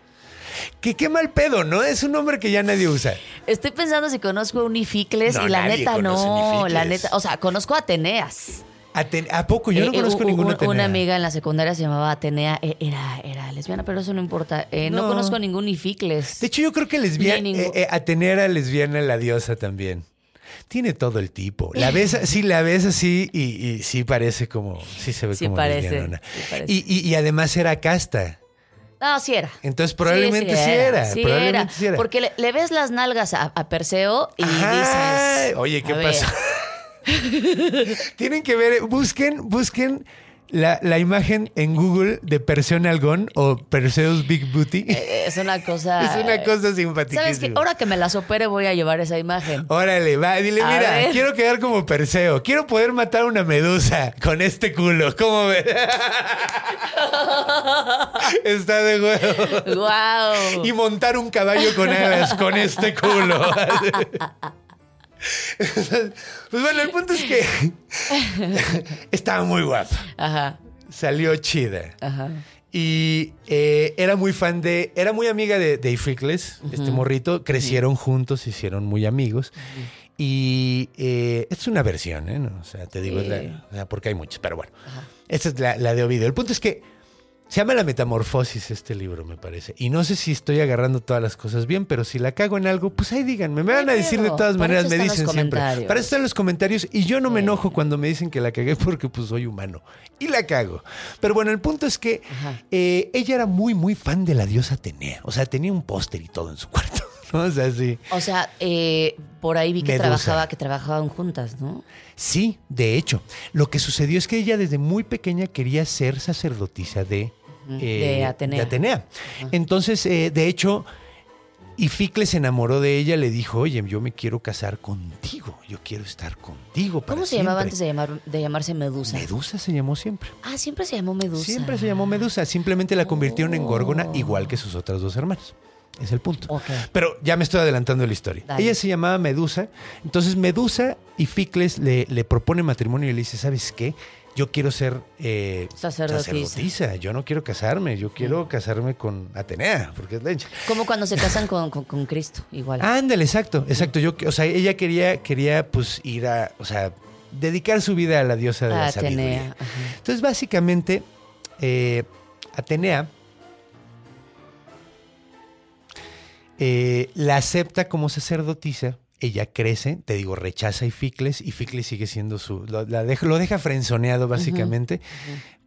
Que qué mal pedo, ¿no? Es un nombre que ya nadie usa. Estoy pensando si conozco un Ificles No, y la nadie neta no. La neta, o sea, conozco a Ateneas. Aten- ¿A poco? Yo no Eh, conozco eh, ninguna un- Atenea. Una amiga en la secundaria se llamaba Atenea, eh, era, era lesbiana, pero eso no importa. No. No. conozco ningún Ificles. De hecho, yo creo que lesbiana, ningún- Atenea era lesbiana la diosa también. Tiene todo el tipo. La ves, sí, la ves así y, y sí parece como, sí se ve Sí como parece, lesbianona. sí parece. Y, y- y además era casta. No, sí era. Entonces probablemente sí, era. sí probablemente era. sí era. Porque le, le ves las nalgas a, a Perseo y Ajá. dices. Oye, ¿qué pasó? Tienen que ver, busquen, busquen la, la imagen en Google de Perseo Nalgón o Perseus Big Booty. eh, Es una cosa. es una cosa ¿Sabes qué? Ahora que me las opere, voy a llevar esa imagen. Órale, va, dile, A mira, ver. quiero quedar como Perseo, quiero poder matar una medusa con este culo, ¿cómo ves? Está de huevo. ¡Wow! Y montar un caballo con alas con este culo. Pues bueno, el punto es que estaba muy guapa, Ajá, salió chida. ajá. Y eh, era muy fan de. Era muy amiga de, Ificles, este morrito. Crecieron juntos, se hicieron muy amigos. Y eh, es una versión, ¿eh? No, o sea, te digo, la- porque hay muchas, pero bueno. Esta es la, la de Ovidio. El punto es que se llama La Metamorfosis este libro, me parece. Y no sé si estoy agarrando todas las cosas bien, pero si la cago en algo, pues ahí díganme. Me van a decir de todas maneras, me dicen siempre. Para eso están los comentarios. Y yo no me enojo cuando me dicen que la cagué porque pues soy humano. Y la cago. Pero bueno, el punto es que eh, ella era muy, muy fan de la diosa Atenea. O sea, tenía un póster y todo en su cuarto. ¿No? O sea, sí. O sea, eh, por ahí vi que Medusa. trabajaba, que trabajaban juntas, ¿no? Sí, de hecho. Lo que sucedió es que ella desde muy pequeña quería ser sacerdotisa de, eh, De Atenea. de Atenea. Entonces, eh, de hecho, Ificles se enamoró de ella, le dijo, oye, yo me quiero casar contigo, yo quiero estar contigo. para ¿Cómo se llamaba siempre". antes de, llamar, de llamarse Medusa? Medusa se llamó siempre. Ah, siempre se llamó Medusa. Siempre se llamó Medusa. Simplemente la convirtieron en Górgona, igual que sus otras dos hermanas. Es el punto. Pero ya me estoy adelantando la historia. Dale. Ella se llamaba Medusa. Entonces Medusa y Ficles le, le propone matrimonio y le dice, ¿sabes qué? yo quiero ser eh, Sacerdotisa. sacerdotisa, yo no quiero casarme, yo quiero casarme con Atenea, porque es leche. Como cuando se casan con, con- con Cristo, igual. Ándale, exacto, exacto. Yo, o sea, ella quería, quería pues ir a, o sea, dedicar su vida a la diosa de la Atenea. sabiduría. ajá. Entonces, básicamente, eh, Atenea eh, la acepta como sacerdotisa. Ella crece, te digo, rechaza a Ificles y Ificles sigue siendo su. Lo, la deja, lo deja frenzoneado, básicamente,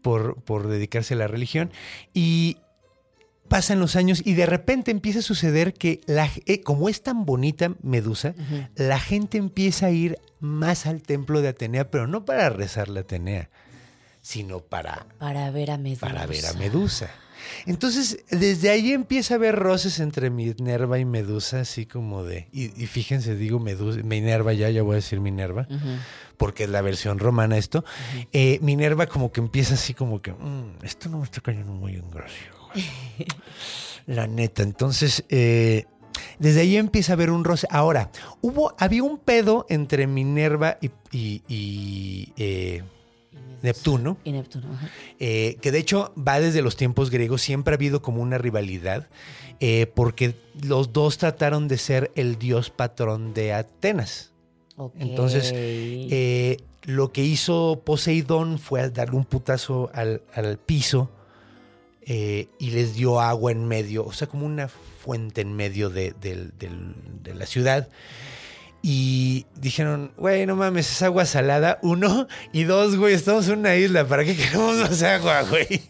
por, por dedicarse a la religión. Y pasan los años y de repente empieza a suceder que, la, eh, como es tan bonita Medusa, la gente empieza a ir más al templo de Atenea, pero no para rezarle a Atenea, sino para Para ver a Medusa. para ver a Medusa. Entonces, desde ahí empieza a haber roces entre Minerva y Medusa, así como de. Y, y fíjense, digo Medusa, Minerva ya, ya voy a decir Minerva, porque es la versión romana esto. Eh, Minerva, como que empieza así, como que. "Mm, esto no me está cayendo muy en gracia, güey". La neta. Entonces, eh, desde ahí empieza a haber un roce. Ahora, hubo, había un pedo entre Minerva y, y- y, eh, Neptuno. Y Neptuno. Eh, que de hecho va desde los tiempos griegos, siempre ha habido como una rivalidad, eh, porque los dos trataron de ser el dios patrón de Atenas. Entonces, eh, lo que hizo Poseidón fue darle un putazo al, al piso y les dio agua en medio, o sea, como una fuente en medio de, de la ciudad. Y dijeron, güey, no mames, es agua salada. Uno. Y dos, güey, estamos en una isla. ¿Para qué queremos más agua, güey?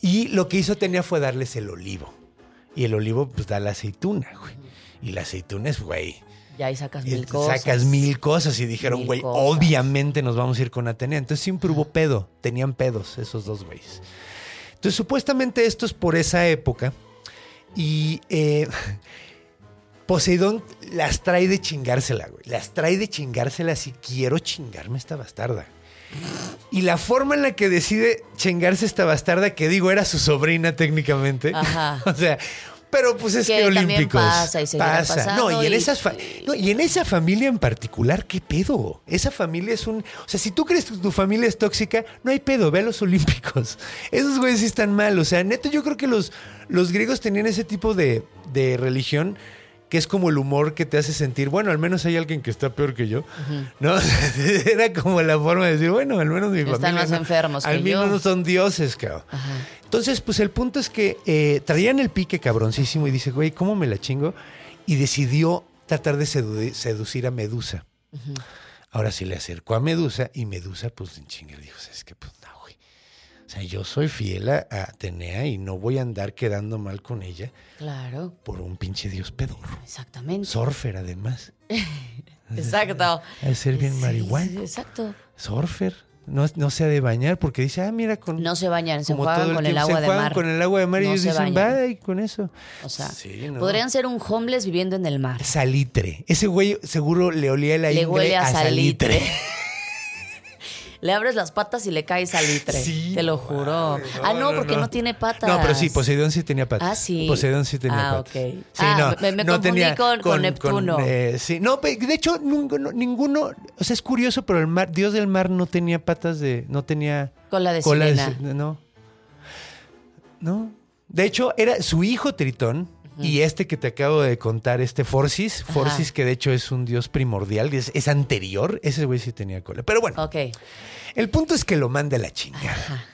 Y lo que hizo Atenea fue darles el olivo. Y el olivo, pues, da la aceituna, güey. Y la aceituna es, güey. Ya ahí sacas y mil cosas. Sacas mil cosas. Y dijeron, güey, obviamente nos vamos a ir con Atenea. Entonces siempre hubo pedo. Tenían pedos esos dos güeyes. Entonces, supuestamente esto es por esa época. Y eh, Poseidón las trae de chingársela, güey. Las trae de chingársela si quiero chingarme esta bastarda. Y la forma en la que decide chingarse esta bastarda, que digo, era su sobrina técnicamente. Ajá. o sea, pero pues es que, Que olímpicos. pasa y seguirá pasando No, y en, esas no, y en esa familia en particular, ¿qué pedo? Esa familia es un. O sea, si tú crees que tu familia es tóxica, no hay pedo, ve a los olímpicos. Esos güeyes sí están mal. O sea, neto, yo creo que los, los griegos tenían ese tipo de, de religión que es como el humor que te hace sentir, bueno, al menos hay alguien que está peor que yo, ¿no? Era como la forma de decir, bueno, al menos mi Están familia más no- enfermos al menos no son dioses, cabrón. Entonces, pues el punto es que eh, traían el pique cabroncísimo y dice, güey, ¿cómo me la chingo? Y decidió tratar de sedu- seducir a Medusa. Ahora sí le acercó a Medusa y Medusa, pues en chinga, dijo, es que pues. O sea, yo soy fiel a Atenea y no voy a andar quedando mal con ella Claro, por un pinche dios pedorro. exactamente. Surfer, además. Exacto. De ser bien Sí, marihuana. exacto. Surfer. No, no se ha de bañar porque dice, ah, mira, con. No se bañan, se juegan con el agua se de mar. con el agua de mar y ellos dicen, bañan. bye, con eso. O sea, Sí, ¿no? podrían ser un homeless viviendo en el mar. Salitre. Ese güey seguro le olía la Le ingle huele a, salitre. salitre. le abres las patas y le cae salitre. Sí, Te lo juro. ah, no, porque no. no. tiene patas. No, pero sí, Poseidón sí tenía patas. Ah, sí. Poseidón sí tenía Ah, patas. ok. Sí, Ah, no, me- me no confundí tenía con- con Neptuno. eh, sí, no, de hecho, ninguno, ninguno, o sea, es curioso, pero el mar, Dios del mar no tenía patas de, no tenía Cola de cola de sirena. si- no. No. De hecho, era su hijo Tritón y este que te acabo de contar, este Forcis, Forcis que de hecho es un dios primordial, es, es anterior, ese güey sí tenía cola. Pero bueno, el punto es que lo manda a la chingada.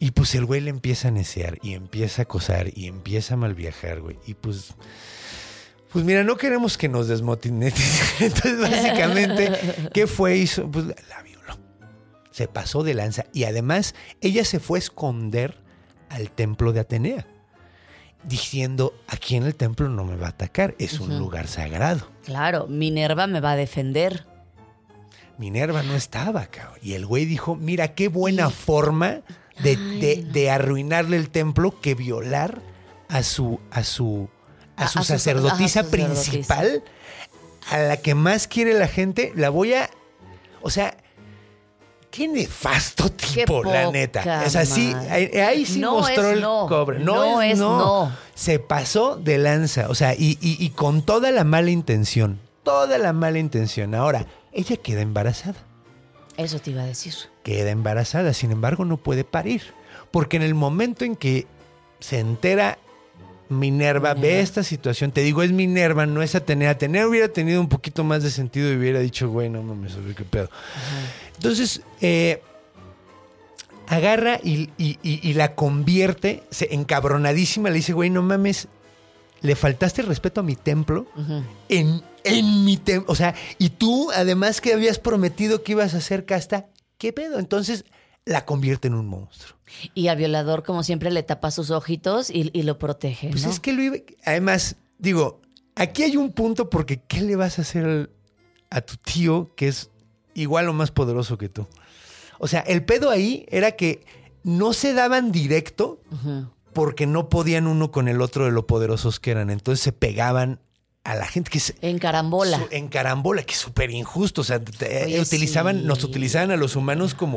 Y pues el güey le empieza a necear y empieza a acosar y empieza a mal viajar, güey. Y pues. Pues mira, no queremos que nos desmotive. Entonces, básicamente, ¿qué fue? Hizo? Pues la violó. Se pasó de lanza. Y además, ella se fue a esconder al templo de Atenea. Diciendo, aquí en el templo no me va a atacar. Es un lugar sagrado. Claro, Minerva me va a defender. Minerva no estaba, cabrón. Y el güey dijo, mira, qué buena forma de, de- de arruinarle el templo que violar a su, a su, a A- su a su- sacerdotisa ajá, su sacerdotisa. principal, a la que más quiere la gente, la voy a... O sea, qué nefasto tipo, la neta. O sea, sí, ahí, ahí sí No mostró el no. cobre. No, No es, es no. no. Se pasó de lanza. O sea, y, y- y con toda la mala intención. Toda la mala intención. Ahora, ella queda embarazada. Eso te iba a decir. queda embarazada. Sin embargo, no puede parir. Porque en el momento en que se entera Minerva, ve esta situación, te digo, es Minerva, no es Atenea. Atenea hubiera tenido un poquito más de sentido y hubiera dicho, güey, no mames, qué pedo. Entonces, eh, agarra y, y- y- y la convierte, se, encabronadísima, le dice, güey, no mames, le faltaste el respeto a mi templo en, en mi templo. O sea, y tú, además que habías prometido que ibas a ser casta, ¿qué pedo? Entonces la convierte en un monstruo. Y al violador, como siempre, le tapa sus ojitos y, y lo protege. Pues ¿no? es que lo iba- Además, digo, aquí hay un punto porque ¿qué le vas a hacer al- a tu tío que es igual o más poderoso que tú? O sea, el pedo ahí era que no se daban directo porque no podían uno con el otro de lo poderosos que eran. Entonces se pegaban a la gente que se, En carambola. su- en carambola, que es súper injusto. O sea, Oye, utilizaban, sí. nos utilizaban a los humanos como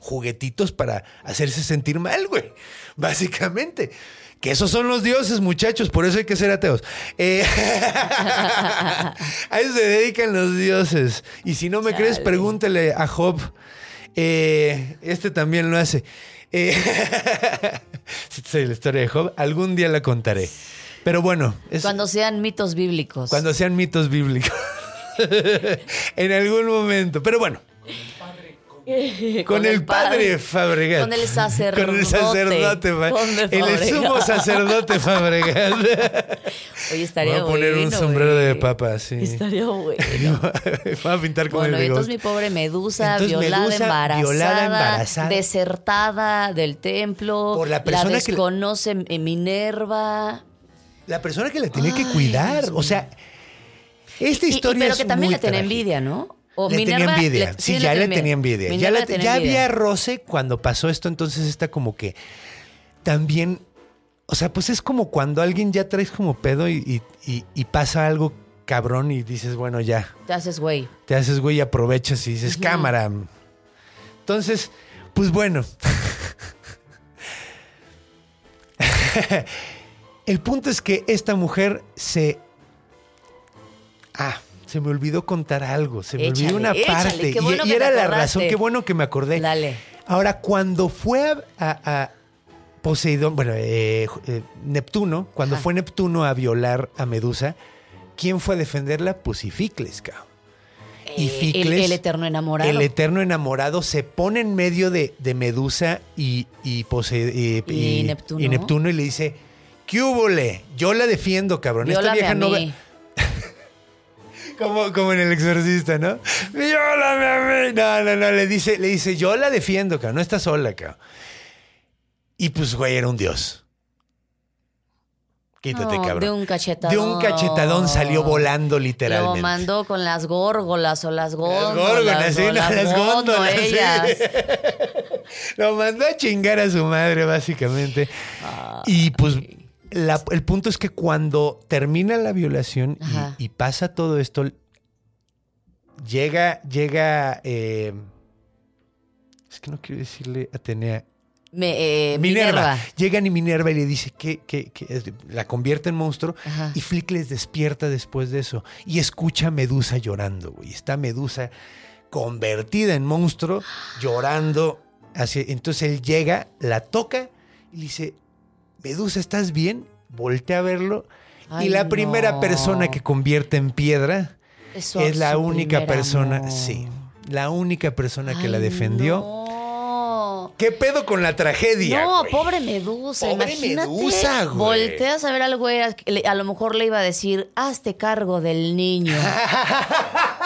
Juguetitos para hacerse sentir mal, güey. Básicamente. Que esos son los dioses, muchachos, por eso hay que ser ateos. Eh, a eso se dedican los dioses. Y si no me crees, pregúntele a Job. Eh, este también lo hace. Eh, si te sabes la historia de Job, algún día la contaré. Pero bueno, es Cuando sean mitos bíblicos. cuando sean mitos bíblicos. en algún momento. Pero bueno, con, el padre, Fabregat. Con el sacerdote. Con el sacerdote. El sumo sacerdote Fabregat. Oye, estaría Voy a poner un bueno, sombrero de papa, sí. Estaría bueno. Voy a pintar como Bueno, el y de entonces mi pobre Medusa, Entonces, violada, Medusa, embarazada, violada, embarazada. desertada del templo, Por la persona la que eh, Minerva. La persona que la tenía que cuidar. Dios O sea, esta Y- y- historia pero es que también muy le trágica. envidia, ¿no? O le Minerva tenía envidia. le- sí, ya le tenía envidia. Ya, Minerva la- le tenía ya envidia. había roce cuando pasó esto, entonces está como que también. O sea, pues es como cuando alguien ya traes como pedo y, y- y- y pasa algo cabrón y dices, bueno, ya. Te haces güey. Te haces güey y aprovechas y dices, cámara. Entonces, pues bueno. El punto es que esta mujer se. Ah, se me olvidó contar algo. Se me Échale, olvidó una échale, parte. qué y- bueno era la razón. Qué bueno que me acordé. Dale. Ahora, cuando fue a, a- a Poseidón, bueno, eh, eh, Neptuno, cuando Ajá. fue Neptuno a violar a Medusa, ¿quién fue a defenderla? Pues Ificles, cabrón. Y Eh, el, Ficles, el eterno enamorado. el eterno enamorado se pone en medio de, de Medusa y, y, Pose- y- Neptuno. y Neptuno y le dice, ¿qué húbole? Yo la defiendo, cabrón. Esta vieja no va-. Como, como en el exorcista, ¿no? Viólame a mí. No, no, no. Le dice, le dice, yo la defiendo, cabrón. No está sola, cabrón. Y pues, güey, era un dios. Quítate, No, cabrón. de un cachetadón. De un cachetadón salió volando literalmente. Lo mandó con las górgolas o las góndolas. górgolas, sí, no, las, las góndolas, sí. Lo mandó a chingar a su madre, básicamente. Y pues la- el punto es que cuando termina la violación y- pasa todo esto, llega, llega. eh, es que no quiero decirle Atenea. Me- eh, Minerva. Minerva. Llegan y Minerva y le dice que, que- la convierte en monstruo. Ajá. Y Flick les despierta después de eso. Y escucha a Medusa llorando, güey. Está Medusa convertida en monstruo, llorando. Hacia- entonces él llega, la toca y le dice, Medusa, ¿estás bien? Voltea a verlo. Ay, y la primera persona que convierte en piedra Eso, es la única persona, amor. sí, la única persona que la defendió. No. ¿Qué pedo con la tragedia? No, güey? pobre Medusa. Pobre Imagínate. Medusa, güey. Volteas a ver al güey, a lo mejor le iba a decir, hazte cargo del niño.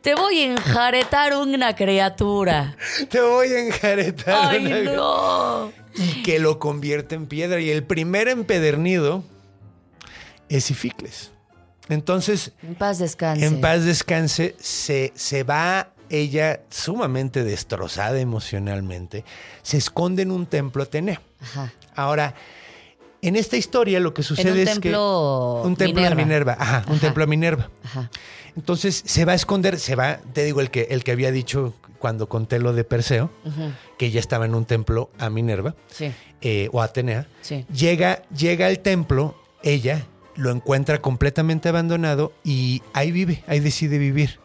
Te voy a enjaretar una criatura. Te voy a enjaretar. Ay, una- no. y que lo convierte en piedra. Y el primer empedernido es Ificles. Entonces, En paz descanse. en paz descanse, se, se va ella sumamente destrozada emocionalmente, se esconde en un templo Atenea. Ajá. Ahora, en esta historia lo que sucede un es templo que... Un templo de Minerva. Minerva, ajá, un templo a Minerva. Ajá. Entonces se va a esconder, se va, te digo, el que, el que había dicho cuando conté lo de Perseo, que ella estaba en un templo a Minerva, Sí. eh, o Atenea, Sí. llega, llega al templo, ella lo encuentra completamente abandonado y ahí vive, ahí decide vivir.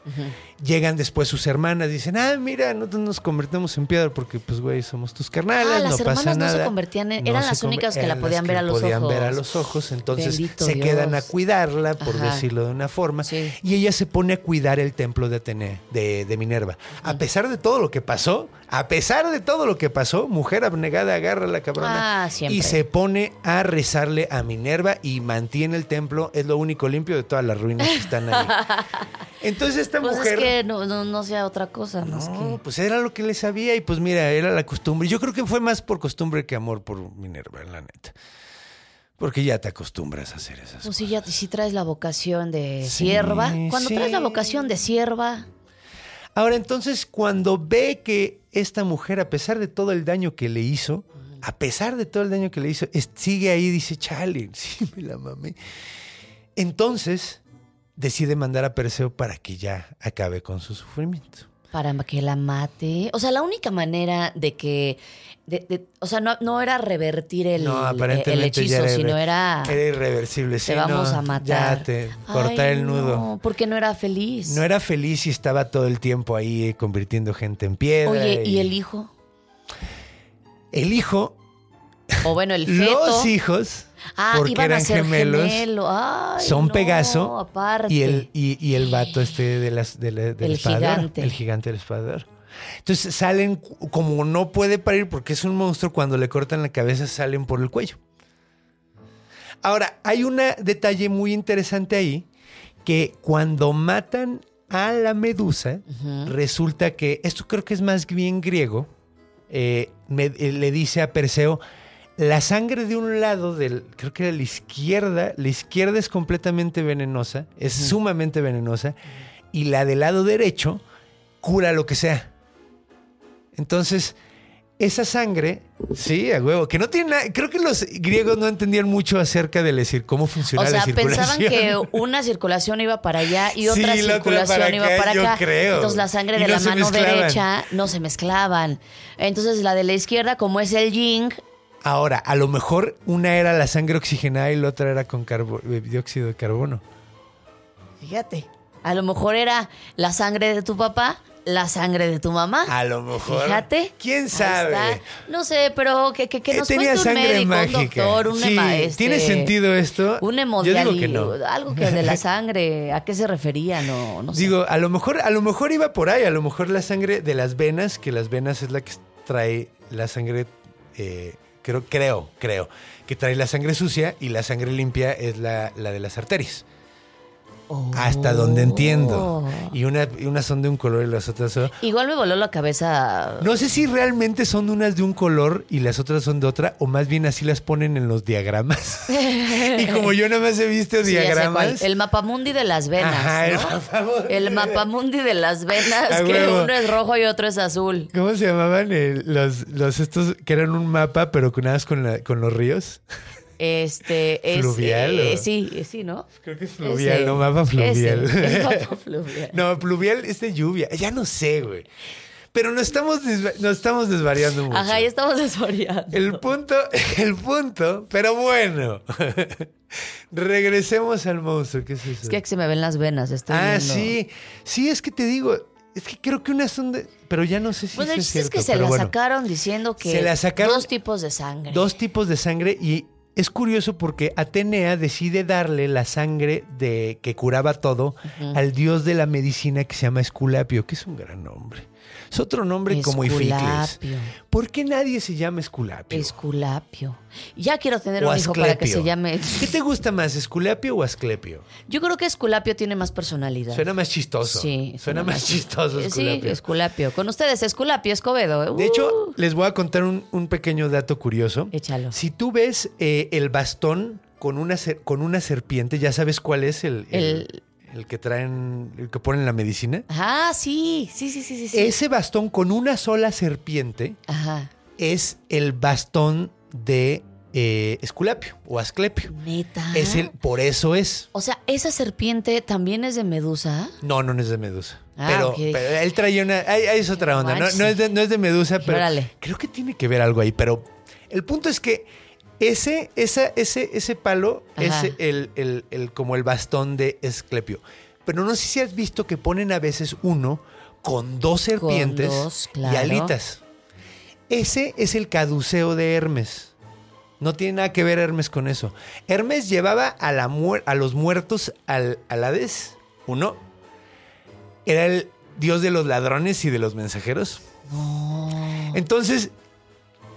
Llegan después sus hermanas, dicen, ah, mira, nosotros nos convertimos en piedra porque, pues, güey, somos tus carnales, Ah, las no pasa hermanas no se nada. convertían en- eran las únicas que la podían ver a los podían ver a los ojos, entonces Bendito se Dios. quedan a cuidarla, por Ajá. decirlo de una forma, Sí. y ella se pone a cuidar el templo de Atenea, de, de Minerva. A pesar de todo lo que pasó, a pesar de todo lo que pasó, mujer abnegada agarra a la cabrona Ah, y se pone a rezarle a Minerva y mantiene el templo, es lo único limpio de todas las ruinas que están ahí. Entonces esta Pues mujer... que no, no, no sea otra cosa más No, que. pues era lo que le sabía y pues mira, era la costumbre. Yo creo que fue más por costumbre que amor por Minerva, la neta. Porque ya te acostumbras a hacer esas Pues si ya si traes la vocación de Sí, sierva. Cuando sí. traes la vocación de sierva, Ahora, entonces, cuando ve que esta mujer, a pesar de todo el daño que le hizo, a pesar de todo el daño que le hizo, sigue ahí, dice, chale, sí me la mamé. Entonces, decide mandar a Perseo para que ya acabe con su sufrimiento. para que la mate. O sea, la única manera de que. de- de- o sea, no, no era revertir el, no, el hechizo, era, sino era. Era irreversible. sí, te vamos no, a matar. Ya te cortar Ay, el nudo. No, porque no era feliz. No era feliz y estaba todo el tiempo ahí eh, convirtiendo gente en piedra. Oye, ¿y el hijo? El hijo, O bueno, el feto. los hijos, ah, porque iban eran a ser gemelos, gemelo. Ay, son no, Pegaso aparte. y el, y, y el vato este de las, de la, del El gigante. El gigante del espadador. Entonces salen, como no puede parir porque es un monstruo, cuando le cortan la cabeza salen por el cuello. Ahora, hay un detalle muy interesante ahí, que cuando matan a la medusa, resulta que, esto creo que es más bien griego, eh, me- eh, le dice a Perseo, la sangre de un lado, del, creo que era la izquierda, la izquierda es completamente venenosa, es sumamente venenosa, y la del lado derecho cura lo que sea. Entonces, esa sangre, sí, a huevo, que no tiene nada, creo que los griegos no entendían mucho acerca de decir cómo funciona O sea, la circulación. pensaban que una circulación iba para allá y otra Sí, circulación para iba acá, para yo acá. creo. Entonces la sangre Y de no la mano mezclaban. derecha no se mezclaban. Entonces la de la izquierda, como es el yin, Ahora, a lo mejor una era la sangre oxigenada y la otra era con eh, dióxido de carbono. fíjate, a lo mejor era la sangre de tu papá, la sangre de tu mamá. A lo mejor. Fíjate. ¿Quién sabe? No sé, pero que, que, que Eh, nos tenía cuente un sangre médico, mágica. un doctor, un Sí, ema- este, ¿tiene sentido esto? Un que no. algo que de la sangre, ¿a qué se refería? No, no sé. Digo, a lo mejor, a lo mejor iba por ahí, a lo mejor la sangre de las venas, que las venas es la que trae la sangre, eh, creo, creo, creo, que trae la sangre sucia y la sangre limpia es la, la de las arterias. Hasta donde entiendo. Oh. Y una, y unas son de un color y las otras son. Igual me voló la cabeza. No sé si realmente son unas de un color y las otras son de otra, o más bien así las ponen en los diagramas. y como yo nada más he visto Sí, diagramas. El mapamundi de las venas. Ajá, el ¿no? mapamundi. El mapamundi de las venas, A que huevo. uno es rojo y otro es azul. ¿Cómo se llamaban el- los, los estos que eran un mapa, pero nada más con, la- con los ríos? Este es. ¿Fluvial eh, o? sí, eh, sí, ¿no? Creo que es fluvial, Ese. no mapa fluvial. Ese, el mapa fluvial. no, fluvial es de lluvia. Ya no sé, güey. Pero nos estamos, nos estamos desvariando mucho. Ajá, ya estamos desvariando. El punto, el punto, pero bueno. Regresemos al monstruo. ¿Qué es eso? Es que se me ven las venas. Estoy ah, viendo. sí. Sí, es que te digo. Es que creo que unas son de. Pero ya no sé si Bueno, eso es cierto, que se la bueno. sacaron diciendo que Se la sacaron dos tipos de sangre. Dos tipos de sangre y es curioso porque Atenea decide darle la sangre de que curaba todo al dios de la medicina que se llama Esculapio, que es un gran nombre. Es otro nombre como Ificles. Esculapio. ¿Por qué nadie se llama Esculapio? Esculapio. Ya quiero tener O un hijo para que se llame. ¿Qué te gusta más, Esculapio o Asclepio? Yo creo que Esculapio tiene más personalidad. Suena más chistoso. Sí. Suena más chistoso Esculapio. Sí, Esculapio. Con ustedes, Esculapio, Escobedo. De hecho, Uh, les voy a contar un, un pequeño dato curioso. Échalo. Si tú ves eh, el bastón con una, con una serpiente. ¿Ya sabes cuál es el, el, El- el que traen, el que ponen en la medicina? Ah, sí, sí, sí, sí, sí. Ese bastón con una sola serpiente Ajá. es el bastón de eh, Esculapio o Asclepio. Neta. Es el, por eso es. O sea, esa serpiente también es de Medusa. No, no es de Medusa. Ah, pero, pero él traía una. ahí- ahí es otra onda. No es de, no es de Medusa, pero. Órale. Creo que tiene que ver algo ahí. Pero el punto es que ese, esa, ese, ese palo Ajá. es el, el- el- como el bastón de Esclepio. Pero no sé si has visto que ponen a veces uno con dos serpientes dos, y alitas. Ese es el caduceo de Hermes. No tiene nada que ver Hermes con eso. Hermes llevaba a, la muer- a los muertos al, al Hades. Uno. Era el dios de los ladrones y de los mensajeros. Entonces,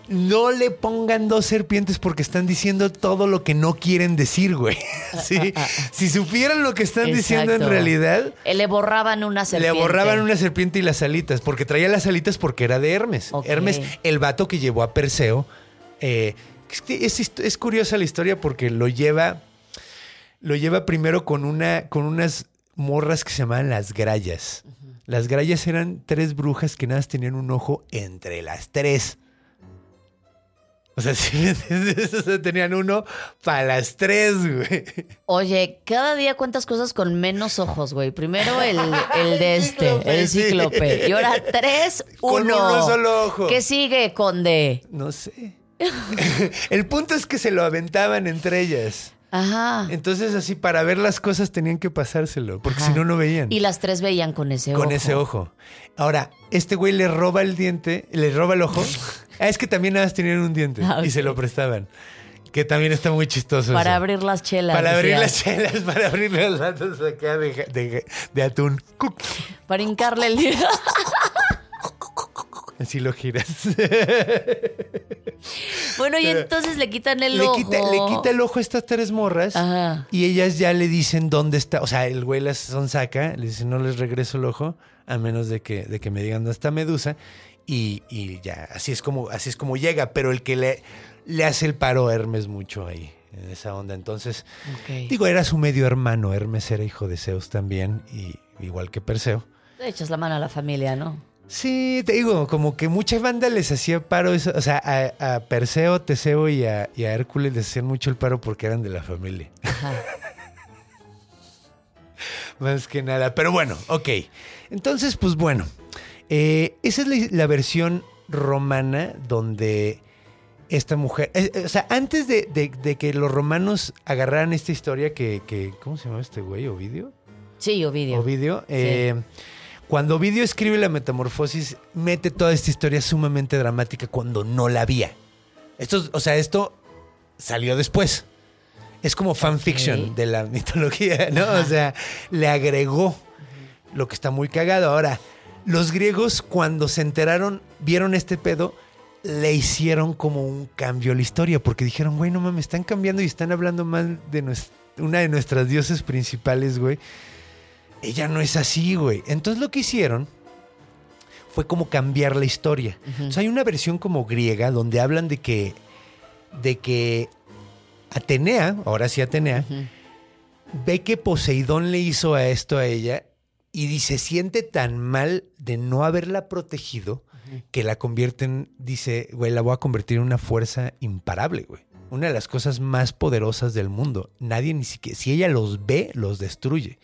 no le pongan dos serpientes porque están diciendo todo lo que no quieren decir, güey. Sí. Si supieran lo que están diciendo en realidad, Eh, Le borraban una serpiente. le borraban una serpiente y las alitas, porque traía las alitas porque era de Hermes. Hermes, el vato que llevó a Perseo. eh, es curiosa la historia porque lo lleva. Lo lleva primero con una. con unas morras que se llamaban las grayas. Las grayas eran tres brujas que nada más tenían un ojo entre las tres. O sea. O sea, tenían uno para las tres, güey. Oye, cada día cuántas cosas con menos ojos, güey. Primero el, el de El este, cíclope, el sí. cíclope. Y ahora tres, Con uno. uno solo ojo. ¿Qué sigue, conde? No sé. El punto es que se lo aventaban entre ellas. Ajá. Entonces, así, para ver las cosas tenían que pasárselo, porque si no, no veían. Y las tres veían con ese ojo. con ese ojo. Ahora, este güey le roba el diente, le roba el ojo. Ah, es que también nada más tenían un diente Ah, y se lo prestaban. Que también está muy chistoso. Para eso. abrir las chelas. Para abrir las chelas, para abrir las latas acá de, de- de atún. Para hincarle el dedo. Así lo giras. Bueno, y entonces le quitan el le, ojo. quita, le quita el ojo a estas tres morras Ajá. y ellas ya le dicen dónde está. O sea, el güey las son saca, le dice no les regreso el ojo a menos de que, de que me digan dónde está Medusa. Y, y ya, así es como, así es como llega. Pero el que le, le hace el paro a Hermes mucho ahí, en esa onda. Entonces, digo, era su medio hermano. Hermes era hijo de Zeus también, y igual que Perseo. Le echas la mano a la familia, ¿no? Sí, te digo, como que mucha banda les hacía paro, eso, o sea, a, a Perseo, Teseo y a, y a Hércules les hacían mucho el paro porque eran de la familia. Ajá. Más que nada. Pero bueno, ok. Entonces, pues bueno. eh, esa es la, la versión romana donde esta mujer. eh, eh, o sea, antes de, de- de que los romanos agarraran esta historia que. que- ¿Cómo se llama este güey? ¿Ovidio? Sí, Ovidio. Ovidio. eh, cuando Ovidio escribe la metamorfosis, mete toda esta historia sumamente dramática cuando no la había. Esto, o sea, esto salió después. Es como fanfiction de la mitología, ¿no? O sea, le agregó lo que está muy cagado. Ahora, los griegos cuando se enteraron, vieron este pedo, le hicieron como un cambio a la historia, porque dijeron, güey, no mames, están cambiando y están hablando mal de una de nuestras dioses principales, güey. Ella no es así, güey. Entonces lo que hicieron fue como cambiar la historia. O sea, hay una versión como griega donde hablan de que, de que Atenea, ahora sí Atenea, ve que Poseidón le hizo a esto a ella y dice, siente tan mal de no haberla protegido que la convierte en, dice, güey, la voy a convertir en una fuerza imparable, güey. Una de las cosas más poderosas del mundo. Nadie ni siquiera, si ella los ve, los destruye.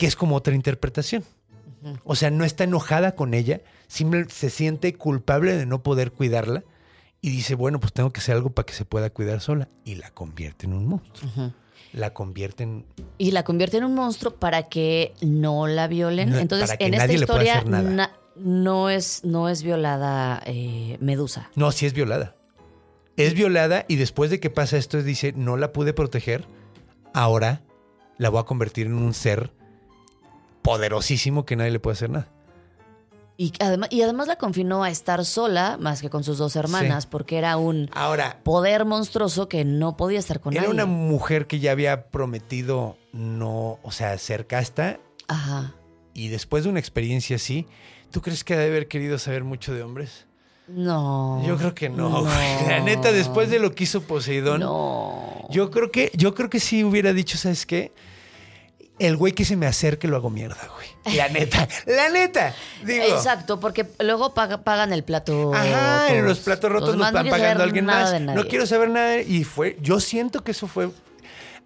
Que es como otra interpretación. O sea, no está enojada con ella, simplemente se siente culpable de no poder cuidarla y dice, bueno, pues tengo que hacer algo para que se pueda cuidar sola. Y la convierte en un monstruo. La convierte en... Y la convierte en un monstruo para que no la violen. No, Entonces, para que en esta nadie le pueda historia hacer nada. na- no, es, no es violada eh, Medusa. No, sí es violada. Es violada y después de que pasa esto dice, no la pude proteger, ahora la voy a convertir en un ser poderosísimo que nadie le puede hacer nada. Y además, y además la confinó a estar sola más que con sus dos hermanas, Sí. porque era un Ahora, poder monstruoso que no podía estar con era nadie. una mujer que ya había prometido no, o sea, ser casta Ajá. y después de una experiencia así, ¿tú crees que ha de haber querido saber mucho de hombres? No. Yo creo que no, güey. La neta, después de lo que hizo Poseidón, No. Yo creo que, yo creo que sí hubiera dicho, ¿sabes qué? El güey que se me acerque lo hago mierda, güey. La neta, la neta. Digo. Exacto, porque luego paga- pagan el plato. Ajá, en todos. los platos rotos Los no van quiero pagando saber alguien nada más. No quiero saber nada. Y fue, yo siento que eso fue.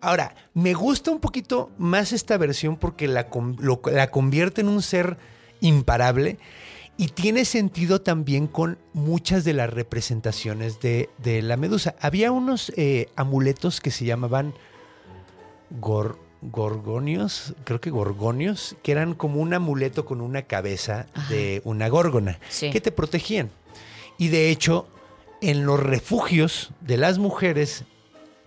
Ahora, me gusta un poquito más esta versión porque la, lo- la convierte en un ser imparable y tiene sentido también con muchas de las representaciones de, de la medusa. Había unos eh, amuletos que se llamaban gor- gorgonios, creo que gorgonios, que eran como un amuleto con una cabeza de una górgona, Sí. que te protegían. Y de hecho, en los refugios de las mujeres,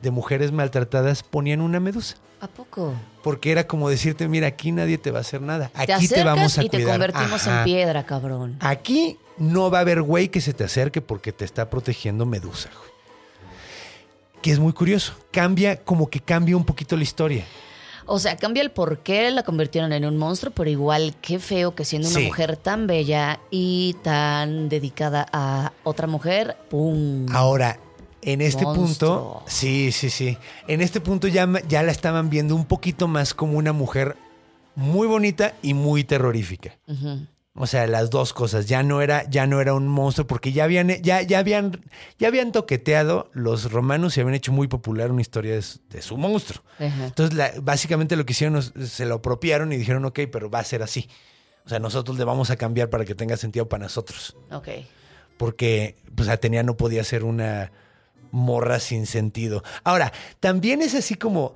de mujeres maltratadas, ponían una medusa. ¿A poco? Porque era como decirte, mira, aquí nadie te va a hacer nada. Aquí te te, vamos a y te cuidar. convertimos Ajá. en piedra, cabrón. Aquí no va a haber güey que se te acerque porque te está protegiendo Medusa, güey. Que es muy curioso. Cambia, como que cambia un poquito la historia. O sea, cambia el por qué la convirtieron en un monstruo, pero igual qué feo que siendo una Sí. mujer tan bella y tan dedicada a otra mujer, ¡pum! Ahora, en este Monstruo. punto, sí, sí, sí. En este punto ya, ya la estaban viendo un poquito más como una mujer muy bonita y muy terrorífica. Ujú. O sea, las dos cosas. Ya no era, ya no era un monstruo, porque ya habían, ya, ya habían, ya habían toqueteado los romanos y habían hecho muy popular una historia de, su- de su monstruo. Ajá. Entonces, la- básicamente lo que hicieron, es- se lo apropiaron y dijeron, ok, pero va a ser así. O sea, nosotros le vamos a cambiar para que tenga sentido para nosotros. Ok. Porque, pues, Atenea no podía ser una morra sin sentido. Ahora, también es así como,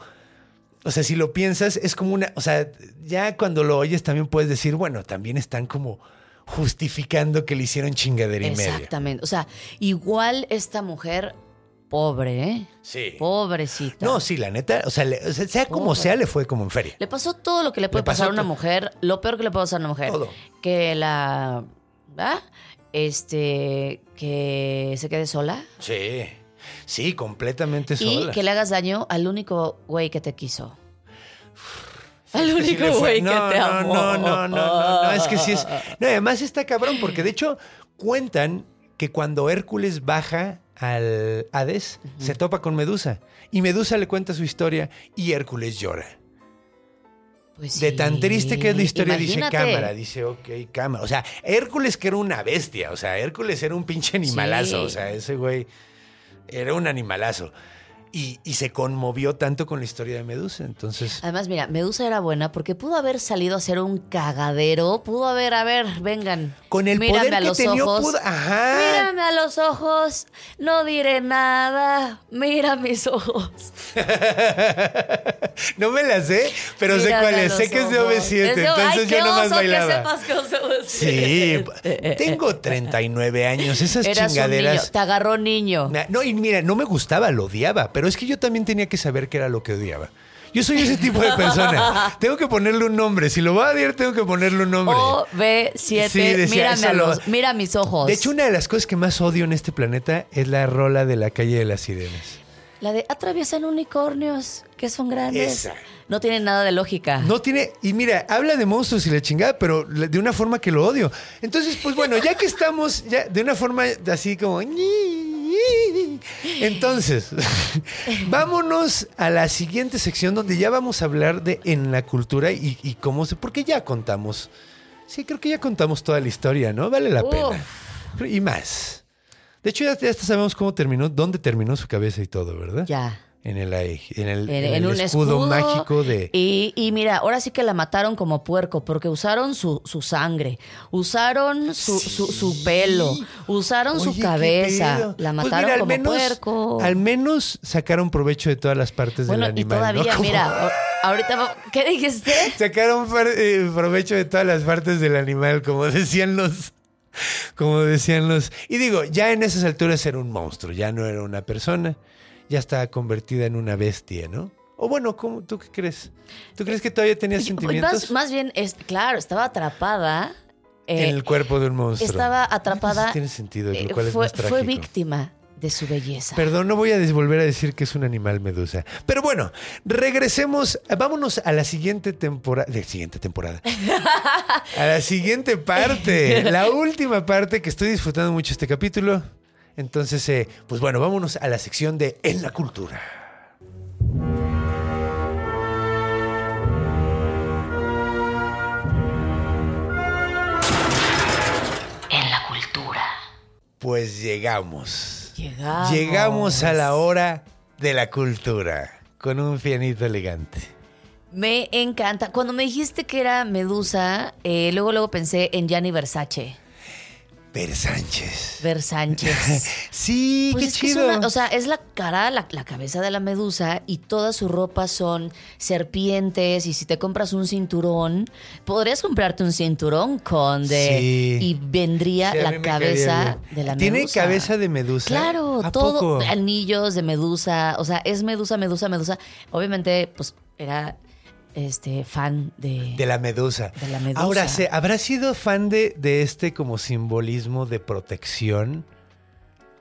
o sea, si lo piensas, es como una, o sea, ya cuando lo oyes también puedes decir, bueno, también están como justificando que le hicieron chingadera y media. Exactamente. O sea, igual esta mujer, pobre, ¿eh? Sí. Pobrecita. No, sí, la neta, o sea, le- o sea, sea como sea, le fue como en feria. Le pasó todo lo que le puede Le pasar a una mujer, lo peor que le puede pasar a una mujer. Todo. Que la. ¿ah? Este. Que se quede sola. Sí, sí, completamente Y sola. que le hagas daño al único güey que te quiso. Al sí único güey no, que te no, amó. No, no, no, no, no, es que sí es. No, además está cabrón, porque de hecho cuentan que cuando Hércules baja al Hades, se topa con Medusa. Y Medusa le cuenta su historia y Hércules llora. Pues De sí. tan triste que es la historia, dice cámara, dice, ok, cámara. O sea, Hércules que era una bestia, o sea, Hércules era un pinche animalazo, Sí. o sea, ese güey era un animalazo. Y, y se conmovió tanto con la historia de Medusa, entonces... Además, mira, Medusa era buena porque pudo haber salido a hacer un cagadero. Pudo haber, a ver, vengan. Con el mírame poder a que los tenía, ojos. pudo- ajá. Mírame a los ojos. No diré nada. Mira mis ojos. no me la sé, pero sé cuál es. Sé que es de ojos. OV7, Es de- entonces Ay, yo nomás bailaba. que sepas que OV7. Sí, tengo 39 años, esas Eras un niño. chingaderas. Te agarró niño. No, y mira, no me gustaba, lo odiaba, pero es que yo también tenía que saber qué era lo que odiaba. Yo soy ese tipo de persona. tengo que ponerle un nombre. Si lo voy a odiar, tengo que ponerle un nombre. OV7. Sí, decía, mírame lo- los, mira mis ojos. De hecho, una de las cosas que más odio en este planeta es la rola de la calle de las sirenas. La de atraviesan unicornios que son grandes. Esa. No tiene nada de lógica. No tiene, y mira, habla de monstruos y la chingada, pero de una forma que lo odio. Entonces, pues bueno, ya que estamos, ya de una forma así como. Entonces, vámonos a la siguiente sección donde ya vamos a hablar de en la cultura y, y cómo se. Porque ya contamos. Sí, creo que ya contamos toda la historia, ¿no? Vale la Uf. pena. Y más. De hecho, ya, ya hasta sabemos cómo terminó, dónde terminó su cabeza y todo, ¿verdad? Ya. En el, en el, En, el un escudo, escudo, mágico de. Y, y mira, ahora sí que la mataron como puerco, porque usaron su, su sangre, usaron su, su, su pelo, usaron Oye, su cabeza, la Pues mataron mira, como menos- puerco. Al menos sacaron provecho de todas las partes bueno, del y animal. ¿no? todavía, mira, ahorita, ¿qué dijiste? Sacaron eh, provecho de todas las partes del animal, como decían los. Como decían los. Y digo, ya en esas alturas era un monstruo, ya no era una persona, ya estaba convertida en una bestia, ¿no? O bueno, ¿cómo, ¿tú qué crees? ¿Tú crees que todavía tenía sentimientos? Más, más bien, es, claro, estaba atrapada. eh, en el cuerpo de un monstruo. estaba atrapada. Eso tiene sentido, eh, lo cual es fue, más trágico. fue víctima de su belleza. Perdón, no voy a volver a decir que es un animal medusa. Pero bueno, regresemos, vámonos a la siguiente temporada, de siguiente temporada. a la siguiente parte, la última parte que estoy disfrutando mucho este capítulo. Entonces, eh, pues bueno, vámonos a la sección de En la Cultura. En la Cultura. Pues llegamos Llegamos. Llegamos a la hora de la cultura con un pianito elegante. Me encanta. Cuando me dijiste que era Medusa, eh, luego luego pensé en Gianni Versace. Ver Sánchez. Versánchez. Sí, Pues qué es que es chido. una- o sea, es la cara, la, la cabeza de la medusa y toda su ropa son serpientes. Y si te compras un cinturón, podrías comprarte un cinturón, conde. Sí. Y vendría Sí, la cabeza de la ¿Tiene medusa. cabeza de medusa? Claro, ¿A todo. poco? Anillos de medusa. O sea, es medusa, medusa, medusa. Obviamente, pues era este fan de. De la medusa. De la medusa. Ahora, ¿se, ¿habrá sido fan de, de este como simbolismo de protección?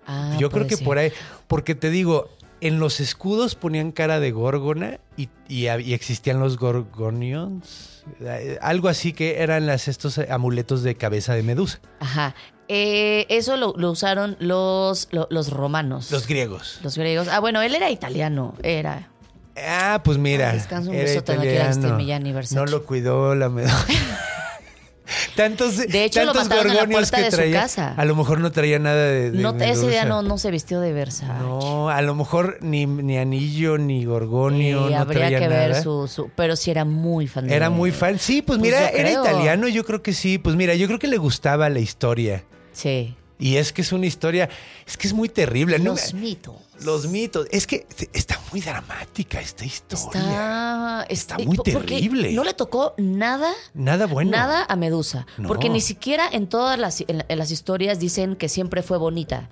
Ah, Yo creo que ser. por ahí. Porque te digo, en los escudos ponían cara de górgona y, y existían los gorgonions. eh, Algo así que eran las, estos amuletos de cabeza de medusa. Ajá. Eh, eso lo, lo usaron los, lo- los romanos. Los griegos. Los griegos. Ah, bueno, él era italiano. Era. Ah, pues mira. Descansa un era besote, no este lo cuidó la medusa. tantos De hecho, lo tantos mataron en la gorgonios puerta que de su traía. casa. A lo mejor no traía nada de, de No, ese día no, no se vistió de Versace. No, a lo mejor ni, ni anillo, ni gorgonio, no habría traía que ver su, su- Pero sí era muy fan de Era muy fan. Sí, pues, Pues mira, era creo. italiano, yo creo que sí. Pues mira, yo creo que le gustaba la historia. Sí. Y es que es una historia, es que es muy terrible. ¿no? Los mitos. Los mitos. Es que está muy dramática esta historia. Está, Está es- muy terrible. No le tocó nada Nada bueno. Nada a Medusa. No. Porque ni siquiera en todas las, en, en las historias dicen que siempre fue bonita.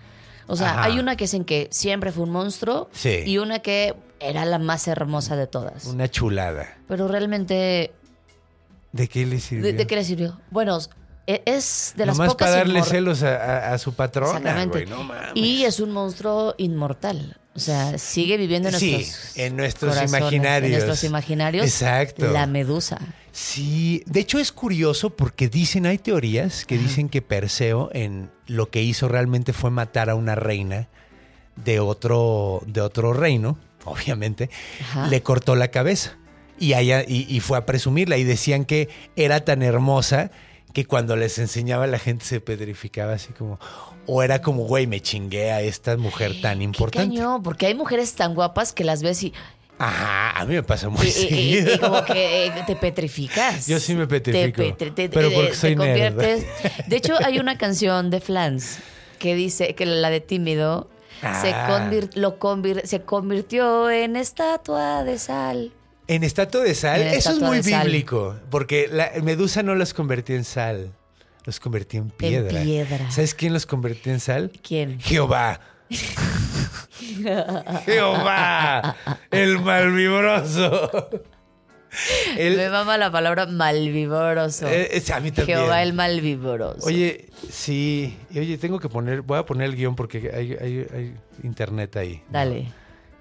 O sea, Ajá. hay una que dicen que siempre fue un monstruo Sí. y una que era la más hermosa de todas. Una chulada. Pero realmente, ¿De qué le sirvió? ¿de, de qué le sirvió? Bueno, es de las Nomás pocas para darle celos a, a- a su Exactamente. güey, no mames. y es un monstruo inmortal. O sea, sigue viviendo en Sí, nuestros en nuestros imaginarios. En nuestros imaginarios. Exacto. La medusa. Sí, de hecho es curioso porque dicen, hay teorías que dicen que Perseo en lo que hizo realmente fue matar a una reina de otro, de otro reino, obviamente, Ajá. le cortó la cabeza y, allá, y, y fue a presumirla y decían que era tan hermosa que cuando les enseñaba la gente se petrificaba así como, o era como, güey, me chingué a esta mujer tan Qué importante. cañón, porque hay mujeres tan guapas que las ves y, Ajá, a mí me pasa muy y- y- y- seguido. y como que eh, te petrificas. Yo sí me petrifico, Te petri- te- pero porque te soy nerd. conviertes- De hecho, hay una canción de Flans que dice que la de Tímido se, Ah. lo convir- se convirtió en estatua de sal. En estatua de sal, En eso es muy sal. bíblico, porque la Medusa no los convertía en sal, los convertía en piedra. piedra. ¿Sabes quién los convertía en sal? ¿Quién? Jehová. Jehová, el malvibroso. El- Me mama la palabra malvibroso. eh, es- a mí también. Jehová el malvibroso. Oye, sí, y oye, tengo que poner, voy a poner el guion porque hay, hay- hay internet ahí. Dale.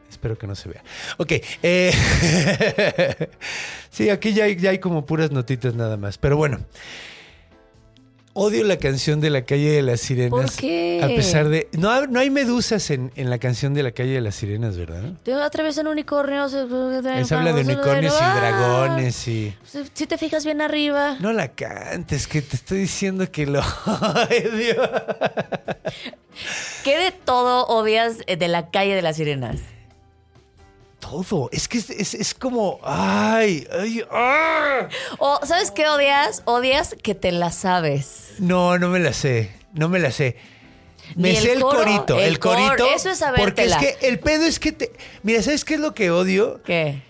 Espero que no se vea. Ok. eh, sí, aquí ya hay, ya hay como puras notitas nada más. Pero bueno. Odio la canción de la calle de las sirenas. ¿Por qué? A pesar de. No, no hay medusas en, en la canción de la calle de las sirenas, ¿verdad? Atraviesan unicornios. Es habla de unicornios y dragones y. Si te fijas bien arriba. No la cantes, que te estoy diciendo que lo odio. ¿Qué de todo odias eh, de la calle de las sirenas? Todo. Es que es, es- es como. ¡Ay! ¡Ay! ¡ah! O, ¿sabes qué odias? Odias que te la sabes. No, no me la sé. No me la sé. Me el sé el corito. El, corito. eso es Porque es sabértela. que el pedo es que te. Mira, ¿sabes qué es lo que odio? ¿Qué?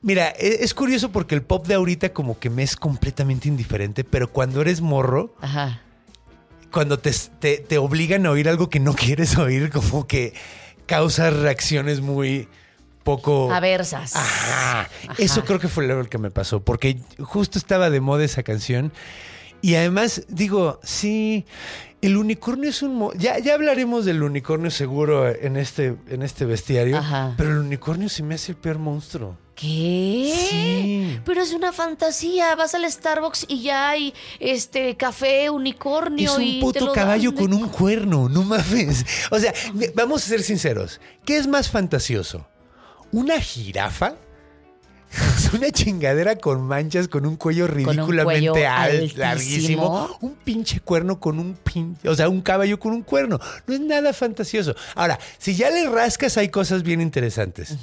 Mira, e- es curioso porque el pop de ahorita como que me es completamente indiferente, pero cuando eres morro, Ajá. cuando te, te, te obligan a oír algo que no quieres oír, como que causa reacciones muy poco... Aversas. Ajá. Eso creo que fue lo que me pasó, porque justo estaba de moda esa canción. Y además, digo, sí, el unicornio es un... mo- Ya, ya hablaremos del unicornio seguro en este, en este bestiario, Ajá. pero el unicornio se me hace el peor monstruo. ¿Qué? Sí. Pero es una fantasía. Vas al Starbucks y ya hay este café unicornio. Es un puto lo caballo dan. con un cuerno, no mames. O sea, vamos a ser sinceros. ¿Qué es más fantasioso? ¿Una jirafa? Es una chingadera con manchas, con un cuello un ridículamente cuello al- altísimo. larguísimo. Un pinche cuerno con un pin, o sea, un caballo con un cuerno. No es nada fantasioso. Ahora, si ya le rascas, hay cosas bien interesantes.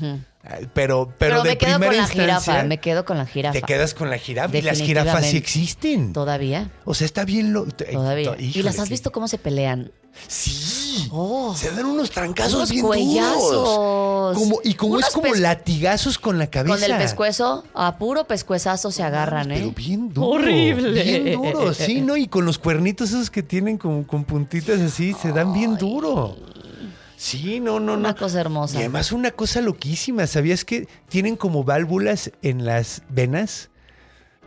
Pero, pero, Pero, de me quedo primera con la instancia, jirafa, me quedo con la jirafa. te quedas con la jirafa. Y las jirafas sí existen. Todavía, O sea, está bien lo. todavía. ¿Y Híjole, las has visto cómo se pelean? Sí. Oh. Se dan unos trancazos Unos bien cuellazos. duros. Como, y como es como latigazos con la cabeza. Con el pescuezo, a puro pescuezazo se agarran, ¿eh? Pero bien duro. Horrible. Bien duro, sí, ¿no? Y con los cuernitos esos que tienen como con puntitas así, se dan bien duro. Sí, no, no, no. Una cosa hermosa. Y además una cosa loquísima, ¿sabías que tienen como válvulas en las venas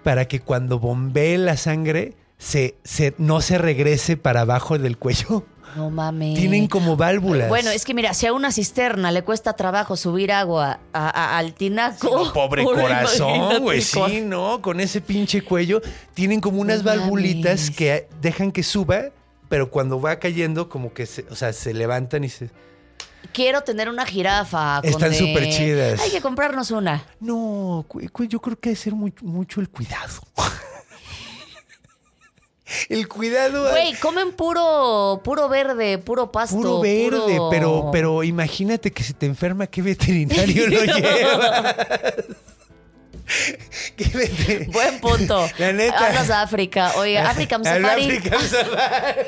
para que cuando bombee la sangre se, se- no se regrese para abajo del cuello? No mames. Tienen como válvulas. Bueno, es que mira, si a una cisterna le cuesta trabajo subir agua a- a- al tinaco. Pobre corazón, güey. Sí, ¿no? Con ese pinche cuello. Tienen como unas No valvulitas mames. que dejan que suba, pero cuando va cayendo, como que se, o sea, se levantan y se. Quiero tener una jirafa. Están súper chidas. Hay que comprarnos una. No, yo creo que hay que ser muy- mucho el cuidado. el cuidado. Güey, comen puro, puro verde, puro pasto. Puro verde, puro- pero, pero imagínate que si te enferma, ¿qué veterinario lo lleva? ¿Qué veter- Buen punto. La neta. Hablas a África. Oye, African Safari. African Safari.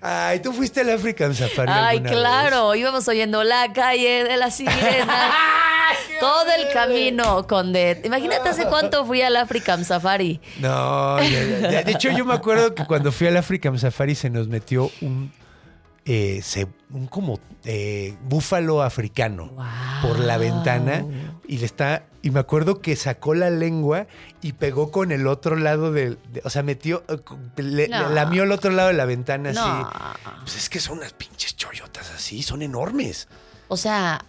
Ay, tú fuiste al African Safari. Ay, claro. Íbamos oyendo la calle de la sirena. Todo el camino, Conde. Imagínate hace cuánto fui al African Safari. No, ya, ya, ya. de hecho yo me acuerdo que cuando fui al African Safari se nos metió un, eh, se- un como eh, búfalo africano por la ventana y le está y me acuerdo que sacó la lengua y pegó con el otro lado del, de- o sea, metió, eh, le, No. le lamió el otro lado de la ventana No. así. Pues es que son unas pinches chollotas así, son enormes. O sea.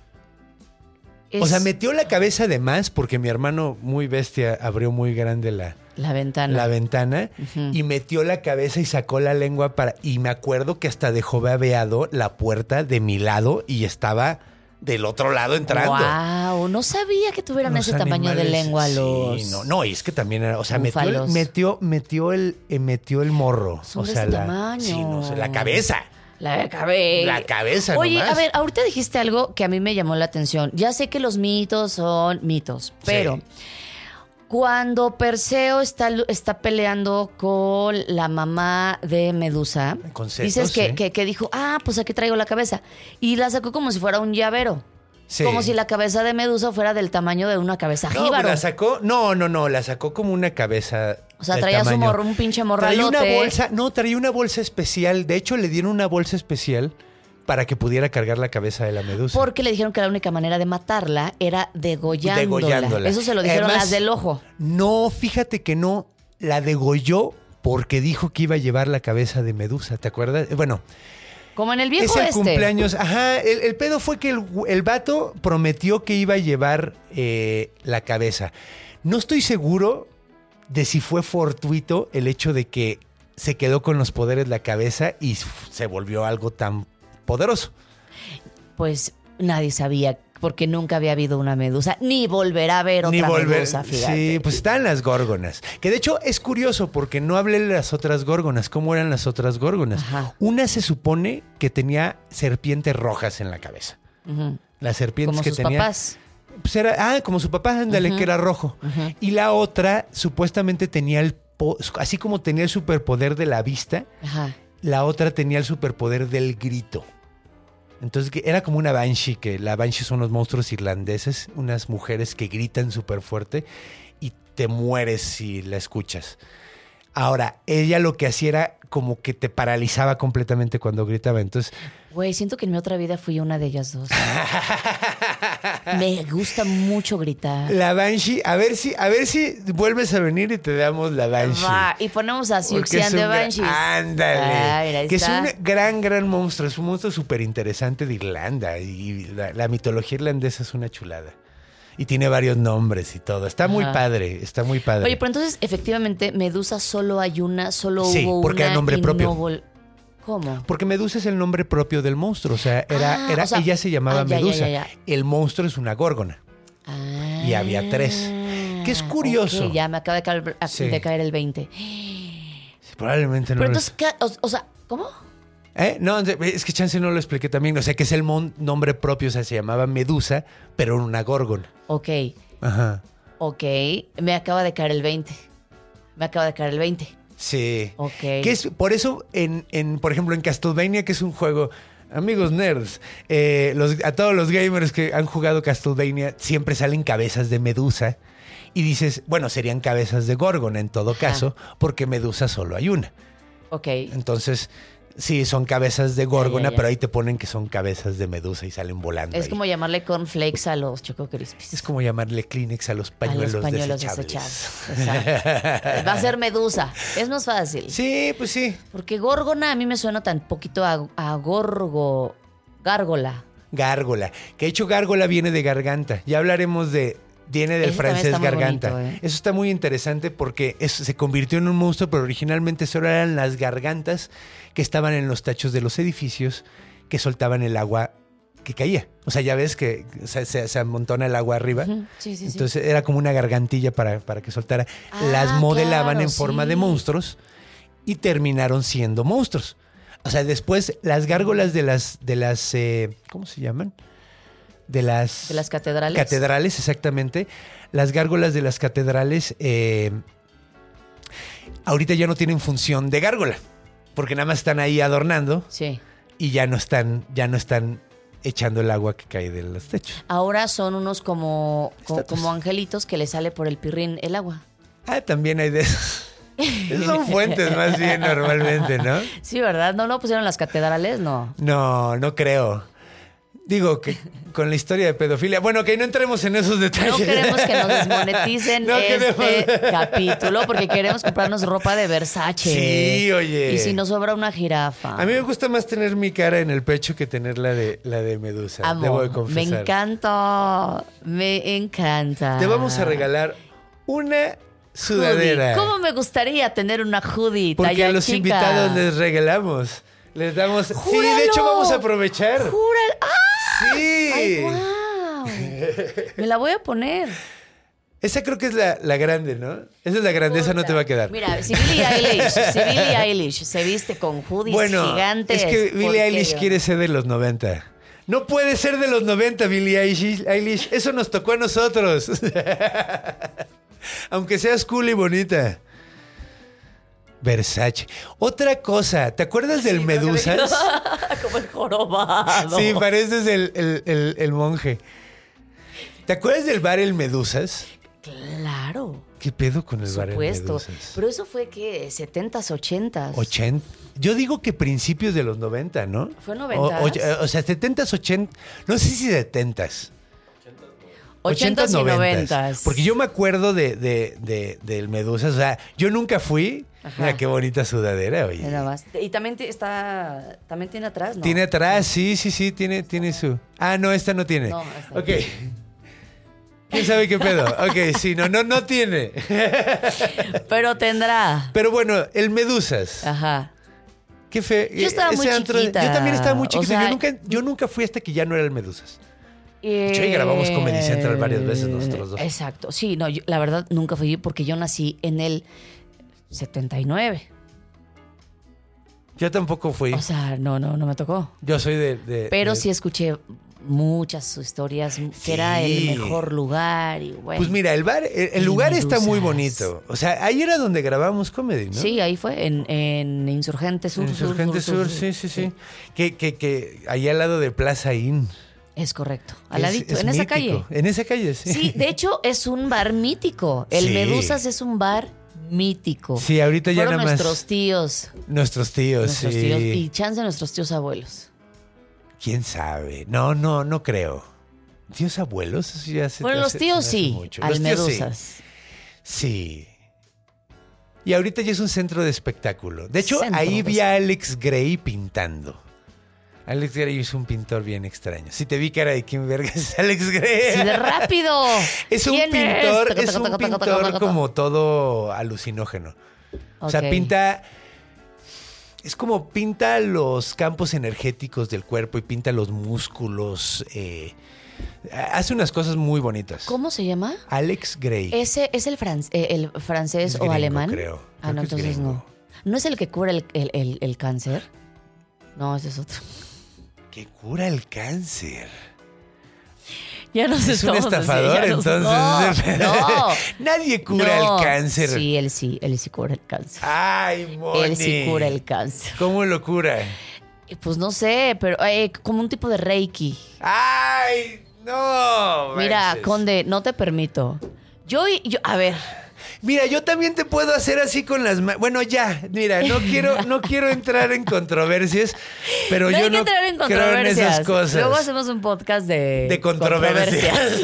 O sea, metió la cabeza de más porque mi hermano muy bestia abrió muy grande la, La ventana. la ventana y metió la cabeza y sacó la lengua para... Y me acuerdo que hasta dejó babeado la puerta de mi lado y estaba del otro lado entrando. Wow, no sabía que tuvieran Los ese tamaño de lengua sí, los. no, no, y es que también era, o sea, metió metió, metió el, eh, metió el morro. Son o de sea, ese la, tamaño. sí, no sé, la cabeza. La cabeza. La cabeza Oye, nomás. a ver, ahorita dijiste algo que a mí me llamó la atención. Ya sé que los mitos son mitos, pero cuando Perseo está, está peleando con la mamá de Medusa, dices que, sí. que- que dijo, ah, pues aquí traigo la cabeza. Y la sacó como si fuera un llavero. Sí. Como si la cabeza de Medusa fuera del tamaño de una cabeza No, pues jíbaro. la sacó, no, no, no, la sacó como una cabeza. O sea, traía su tamaño. morro, un pinche Traía morralote. una bolsa, no, traía una bolsa especial. De hecho, le dieron una bolsa especial para que pudiera cargar la cabeza de la medusa. Porque le dijeron que la única manera de matarla era degollándola. Degollándola. Eso se lo dijeron Además, las del ojo. No, fíjate que no, la degolló porque dijo que iba a llevar la cabeza de Medusa, ¿te acuerdas? Bueno, Como en el viejo es el este. cumpleaños. Ajá, el, el pedo fue que el, el vato prometió que iba a llevar eh, la cabeza. No estoy seguro de si fue fortuito el hecho de que se quedó con los poderes la cabeza y se volvió algo tan poderoso. Pues nadie sabía porque nunca había habido una medusa, ni volverá a haber otra Ni volver. medusa, fíjate. Sí, pues están las górgonas. Que de hecho es curioso porque no hablé de las otras górgonas. ¿Cómo eran las otras górgonas? Ajá. Una se supone que tenía serpientes rojas en la cabeza. Ujú. Las serpientes Como que sus tenía. papás. Pues era, ah, como su papá, ándale, que era rojo. Y la otra supuestamente tenía el, así como tenía el superpoder de la vista, Ajá. La otra tenía el superpoder del grito. Entonces era como una banshee, que la banshee son los monstruos irlandeses, unas mujeres que gritan súper fuerte y te mueres si la escuchas. Ahora, ella lo que hacía era como que te paralizaba completamente cuando gritaba. Entonces, Güey, siento que en mi otra vida fui una de ellas dos. Me gusta mucho gritar. la banshee, a ver si, a ver si vuelves a venir y te damos la banshee. Va, y ponemos a Porque Siuxian de Banshees. Ándale. Ah, que es un gran, gran monstruo. Es un monstruo súper interesante de Irlanda. Y la, la mitología irlandesa es una chulada. Y tiene varios nombres y todo. Está muy padre. Está muy padre. Oye, pero entonces, efectivamente, Medusa solo hay una, solo Sí, hubo porque una. hay nombre propio. no ¿Cómo? Porque Medusa es el nombre propio del monstruo. O sea, era, Ah, era, o sea, ella se llamaba ah, ya, Medusa. ya, ya. El monstruo es una górgona. Ah. y había tres. Que es curioso. Ah, Ok, ya me acaba de caer, Sí. de caer el 20. Probablemente no Pero entonces, o, o sea, ¿cómo? ¿Eh? No, es que chance no lo expliqué también. O sea, que es el mon- nombre propio, o sea, se llamaba Medusa, pero una górgona. Ok, Ajá. ok, me acaba de caer el 20. Me acaba de caer el 20. Sí. Ok. Que es por eso, en, en, por ejemplo, en Castlevania, que es un juego. Amigos nerds, eh, los- a todos los gamers que han jugado Castlevania siempre salen cabezas de Medusa. Y dices, bueno, serían cabezas de Gorgona en todo Ajá. caso, porque Medusa solo hay una. Ok. Entonces, sí, son cabezas de Gorgona, ya, ya. pero ahí te ponen que son cabezas de Medusa y salen volando. Es ahí. como llamarle cornflakes a los Choco Crispies. Es como llamarle Kleenex a los a pañuelos, los pañuelos desechables. desechables. Exacto. Va a ser Medusa. Es más fácil. Sí, pues sí. Porque Górgona a mí me suena tan poquito a, a Gorgo. Gárgola. Gárgola. Que de hecho gárgola viene de garganta. Ya hablaremos de... Viene del Ese francés garganta. bonito, ¿eh? Eso está muy interesante porque se convirtió en un monstruo, pero originalmente solo eran las gargantas que estaban en los techos de los edificios que soltaban el agua que caía. O sea, ya ves que se, se- se amontona el agua arriba. Sí, sí, sí. Entonces era como una gargantilla para, para que soltara. Ah, Las modelaban claro, en forma de monstruos y terminaron siendo monstruos. O sea, después las gárgolas de las, de las, eh, ¿cómo se llaman? De las, de las catedrales. catedrales, exactamente. Las gárgolas de las catedrales eh, ahorita ya no tienen función de gárgola, porque nada más están ahí adornando Sí. y ya no están, ya no están echando el agua que cae de los techos. Ahora son unos como, como angelitos que le sale por el pirrín el agua. Ah, también hay de esos. Esos son fuentes más bien normalmente, ¿no? Sí, ¿verdad? ¿No lo pusieron las catedrales? No. No, no creo. Digo que con la historia de pedofilia. Bueno, que no entremos en esos detalles. No queremos que nos desmoneticen No este queremos. capítulo porque queremos comprarnos ropa de Versace. Sí, oye. Y si nos sobra una jirafa. A mí me gusta más tener mi cara en el pecho que tener la de la de Medusa. Amo, debo de me confesar. encanta. Me encanta. Te vamos a regalar una sudadera. Hoodie. ¿Cómo me gustaría tener una hoodie Porque talla a los chica? invitados les regalamos. Les damos. Sí, de hecho ¡Júralo! vamos a aprovechar. ¡Júralo! ¡Ah! Sí. ¡Ay, guau! Me la voy a poner. Esa creo que es la, la grande, ¿no? Esa es la grande, esa no te va a quedar. Mira, si Billie Eilish, si Billie Eilish se viste con hoodies bueno, gigantes. es que ¿por Billie Eilish quiere ser de los 90. No puede ser de los 90, Billie. Eilish. Eso nos tocó a nosotros. Aunque seas cool y bonita. Versace. Otra cosa, ¿te acuerdas del Medusas? Como el jorobado. Sí, pareces el, el- el- el monje. ¿Te acuerdas del bar El Medusas? Claro. ¿Qué pedo con el Por bar El supuesto. Medusas? Pero eso fue que 70s, 80s. 80. Yo digo que principios de los 90, ¿no? Fue O, 90s. o- o sea, 70s, 80. No sé si 70s. 80s y 90s. Porque yo me acuerdo de, de- de- del Medusas. O sea, yo nunca fui. Ajá. Mira qué bonita sudadera, oye. Nada más. Y también está. También tiene atrás, ¿no? Tiene atrás, sí, sí, sí, tiene, tiene su. Ah, no, esta no tiene. No, esta no ok. ¿Quién sabe qué pedo? Ok, sí, no, no, no tiene. Pero tendrá. Pero bueno, el Medusas. Ajá. Qué fe. Yo estaba muy antro- chiquita. Yo también estaba muy O chiquita. sea, yo, nunca, yo nunca fui hasta que ya no era el Medusas. De hecho, ahí grabamos Comedy Central varias veces nosotros dos. Exacto. Sí, no, yo- la verdad nunca fui porque yo nací en el 79. Yo tampoco fui. O sea, no, no, no me tocó. yo soy de. de- Pero de- sí escuché muchas historias que era el Sí. mejor lugar y bueno. Pues mira, el bar, el, el Y lugar está muy bonito. O sea, ahí era donde grabamos comedy, ¿no? Sí, ahí fue, en, en Insurgente Sur. En Insurgente Sur, sí, sí, sí. Que, que, que ahí al lado de Plaza Inn. Es correcto. Al ladito, es en esa calle. En esa calle, sí. Sí, de hecho es un bar mítico. El Sí. Medusas es un bar mítico. Sí, ahorita ya nada más- nuestros tíos. Nuestros tíos, Nuestros sí. tíos. Y chance de nuestros tíos abuelos. ¿Quién sabe? No, no, no creo. ¿Tíos abuelos? Eso ya se- Bueno, los tíos sí, al Los tíos sí. Medusas. Sí. Y ahorita ya es un centro de espectáculo. De hecho, Centro ahí vi a Alex Gray pintando. Alex Gray es un pintor bien extraño. Si te vi cara de quién verga es Alex Gray. Sí, rápido. Es un ¿Quién pintor, es taca, un pintor como todo alucinógeno. O sea, pinta. es como pinta los campos energéticos del cuerpo y pinta los músculos. eh, hace unas cosas muy bonitas. ¿Cómo se llama? Alex Gray. ¿Ese es el, fran- eh, el francés Es o alemán? creo. Ah, Creo no, es entonces no. ¿No es el que cura el, el- el- el cáncer? No, ese es otro. Que cura el cáncer. Ya nos Es un estafador, así, ya nos- entonces. No, Nadie cura no. el cáncer. Sí, él sí, él sí cura el cáncer. Ay, Moni. Él sí cura el cáncer. ¿Cómo lo cura? Eh, Pues no sé, pero eh, como un tipo de reiki. Ay, no. Mira, manches. Conde, no te permito. Yo, y- yo, a ver, Mira, yo también te puedo hacer así con las manos. Bueno, ya, mira, no quiero, no quiero entrar en controversias, pero no yo hay que no entrar en creo en controversias. esas cosas. Luego hacemos un podcast de, de controversias.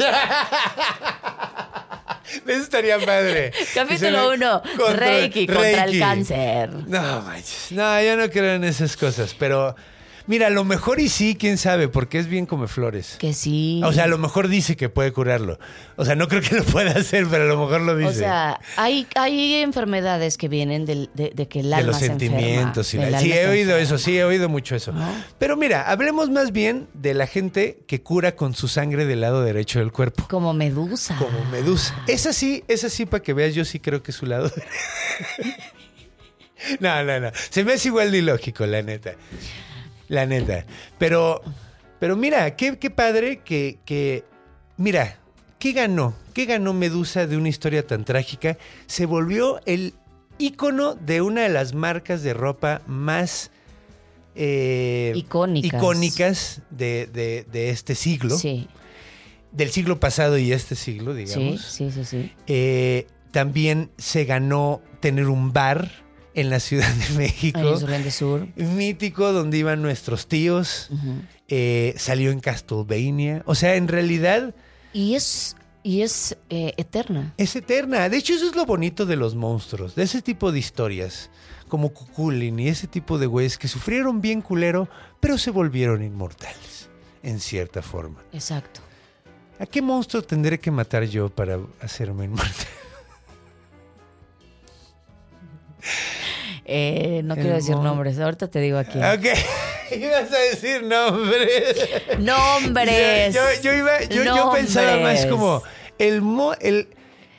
Eso estaría padre. Capítulo Dice, 1, contra- Reiki contra el cáncer. No, manches. No, yo no creo en esas cosas, pero mira, a lo mejor y sí, quién sabe, porque es bien come flores. Que sí. O sea, a lo mejor dice que puede curarlo. O sea, no creo que lo pueda hacer, pero a lo mejor lo dice. O sea, hay, hay enfermedades que vienen de, de que el de alma los se enferma, sentimientos. y la- sí, he oído enferma. eso, sí, he oído mucho eso. Pero mira, hablemos más bien de la gente que cura con su sangre del lado derecho del cuerpo. Como medusa. Como medusa. Esa sí, esa sí, para que veas, yo sí creo que es su lado derecho. No, no, no. Se me hace igual de ilógico, la neta. La neta. Pero, pero mira, qué, qué padre que, que. Mira, ¿qué ganó? ¿Qué ganó Medusa de una historia tan trágica? Se volvió el ícono de una de las marcas de ropa más. eh, Icónicas. icónicas de, de- de este siglo. Sí, Del siglo pasado y este siglo, sí, digamos. sí, sí, sí. Eh, también se ganó tener un bar en la Ciudad de México. En Insurgente Sur. Mítico, donde iban nuestros tíos. Eh, salió en Castlevania. O sea, en realidad Y es, y es eh, eterna. es eterna. De hecho, eso es lo bonito de los monstruos, de ese tipo de historias, como Cuculin y ese tipo de güeyes que sufrieron bien culero, pero se volvieron inmortales, en cierta forma. Exacto. ¿A qué monstruo tendré que matar yo para hacerme inmortal? Eh, no El quiero decir nombres. Ahorita te digo aquí. Ok, ibas a decir nombres. ¡Nombres! Yo, yo iba, yo, pensaba más como el, mo- el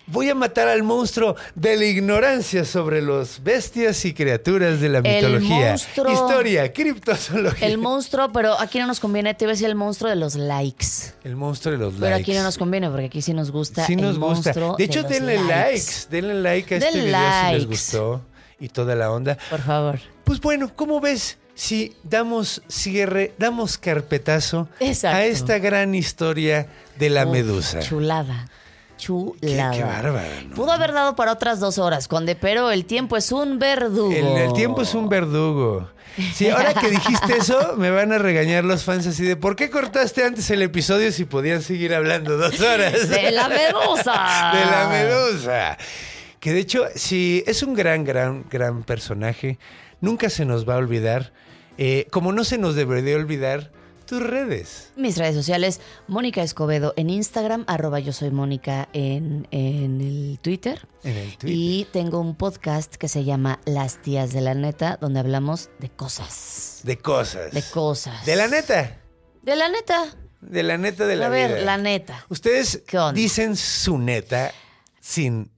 voy a matar al monstruo de la ignorancia sobre los bestias y criaturas de la El mitología. monstruo- Historia, criptozoología. El monstruo, pero aquí no nos conviene. Te iba a decir el monstruo de los likes. El monstruo de los Pero likes. aquí no nos conviene porque aquí sí nos gusta Sí nos el gusta. monstruo De hecho, denle likes. Denle like a este video si les gustó y toda la onda. Por favor. Pues bueno, ¿cómo ves si damos cierre, damos carpetazo Exacto. a esta gran historia de la Uf, medusa? Chulada. Qué, Chulada. qué ¿no? Pudo haber dado para otras dos horas, Conde, pero el tiempo es un verdugo. El, el tiempo es un verdugo. Sí, ahora que dijiste eso, me van a regañar los fans así de ¿por qué cortaste antes el episodio si podían seguir hablando dos horas? De la medusa. de la medusa. Que de hecho, sí, es un gran, gran, gran personaje. Nunca se nos va a olvidar. Eh, como no se nos debería olvidar tus redes. Mis redes sociales, Mónica Escobedo en Instagram, arroba yo soy Mónica en, en el Twitter. En el Twitter. Y tengo un podcast que se llama Las Tías de la Neta, donde hablamos de cosas. De cosas. De cosas. De la neta. De la neta. De la neta de la A ver, vida. la neta. Ustedes dicen su neta sin,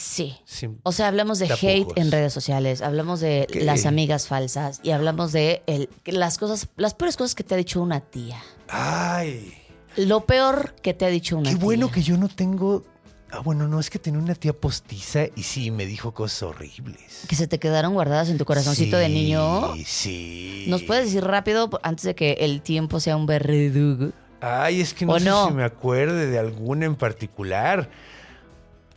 Sí. sin O sea, hablamos de Tapujos. hate en redes sociales, hablamos de las amigas falsas y hablamos de el- las cosas, las peores cosas que te ha dicho una tía. Ay, Lo peor que te ha dicho una qué tía. bueno que yo no tengo. Ah, bueno, no, es que tenía una tía postiza y sí, me dijo cosas horribles. Que se te quedaron guardadas en tu corazoncito de Sí, niño. Sí. ¿Nos puedes decir rápido antes de que el tiempo sea un verdugo? Ay, es que no ¿O sé no? si me acuerde de alguna en particular.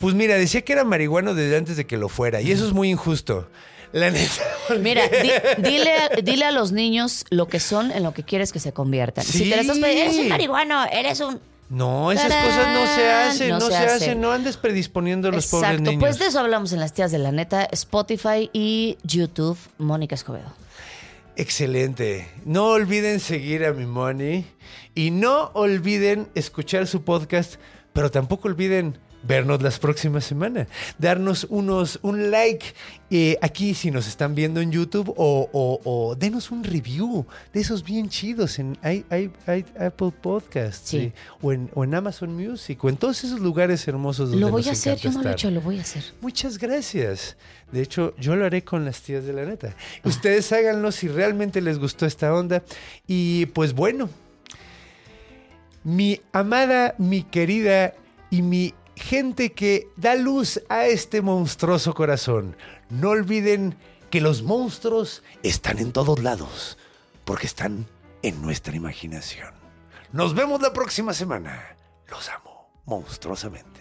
Pues mira, decía que era marihuano desde antes de que lo fuera. Y eso es muy injusto. La neta. Mira, di- dile, a, dile a los niños lo que son en lo que quieres que se conviertan. Si te la estás Sí. pidiendo, eres un marihuano, eres un... No, esas ¡Tarán! cosas no se hacen, no, No se, se hacen. hacen. No andes predisponiendo a los pobres Exacto, niños. pues de eso hablamos en Las Tías de la Neta, Spotify y YouTube, Mónica Escobedo. Excelente. No olviden seguir a mi Money y no olviden escuchar su podcast, pero tampoco olviden vernos las próximas semanas. Darnos unos, un like eh, aquí si nos están viendo en YouTube o, o- o denos un review de esos bien chidos en hay, hay- hay Apple Podcasts Sí. eh, o, en, o en Amazon Music o en todos esos lugares hermosos donde Lo voy nos a hacer, yo no lo he hecho, lo voy a hacer. Muchas gracias. De hecho, yo lo haré con las tías de la neta. Ustedes háganlo si realmente les gustó esta onda. Y pues bueno, mi amada, mi querida y mi gente que da luz a este monstruoso corazón, no olviden que los monstruos están en todos lados, porque están en nuestra imaginación. Nos vemos la próxima semana. Los amo monstruosamente.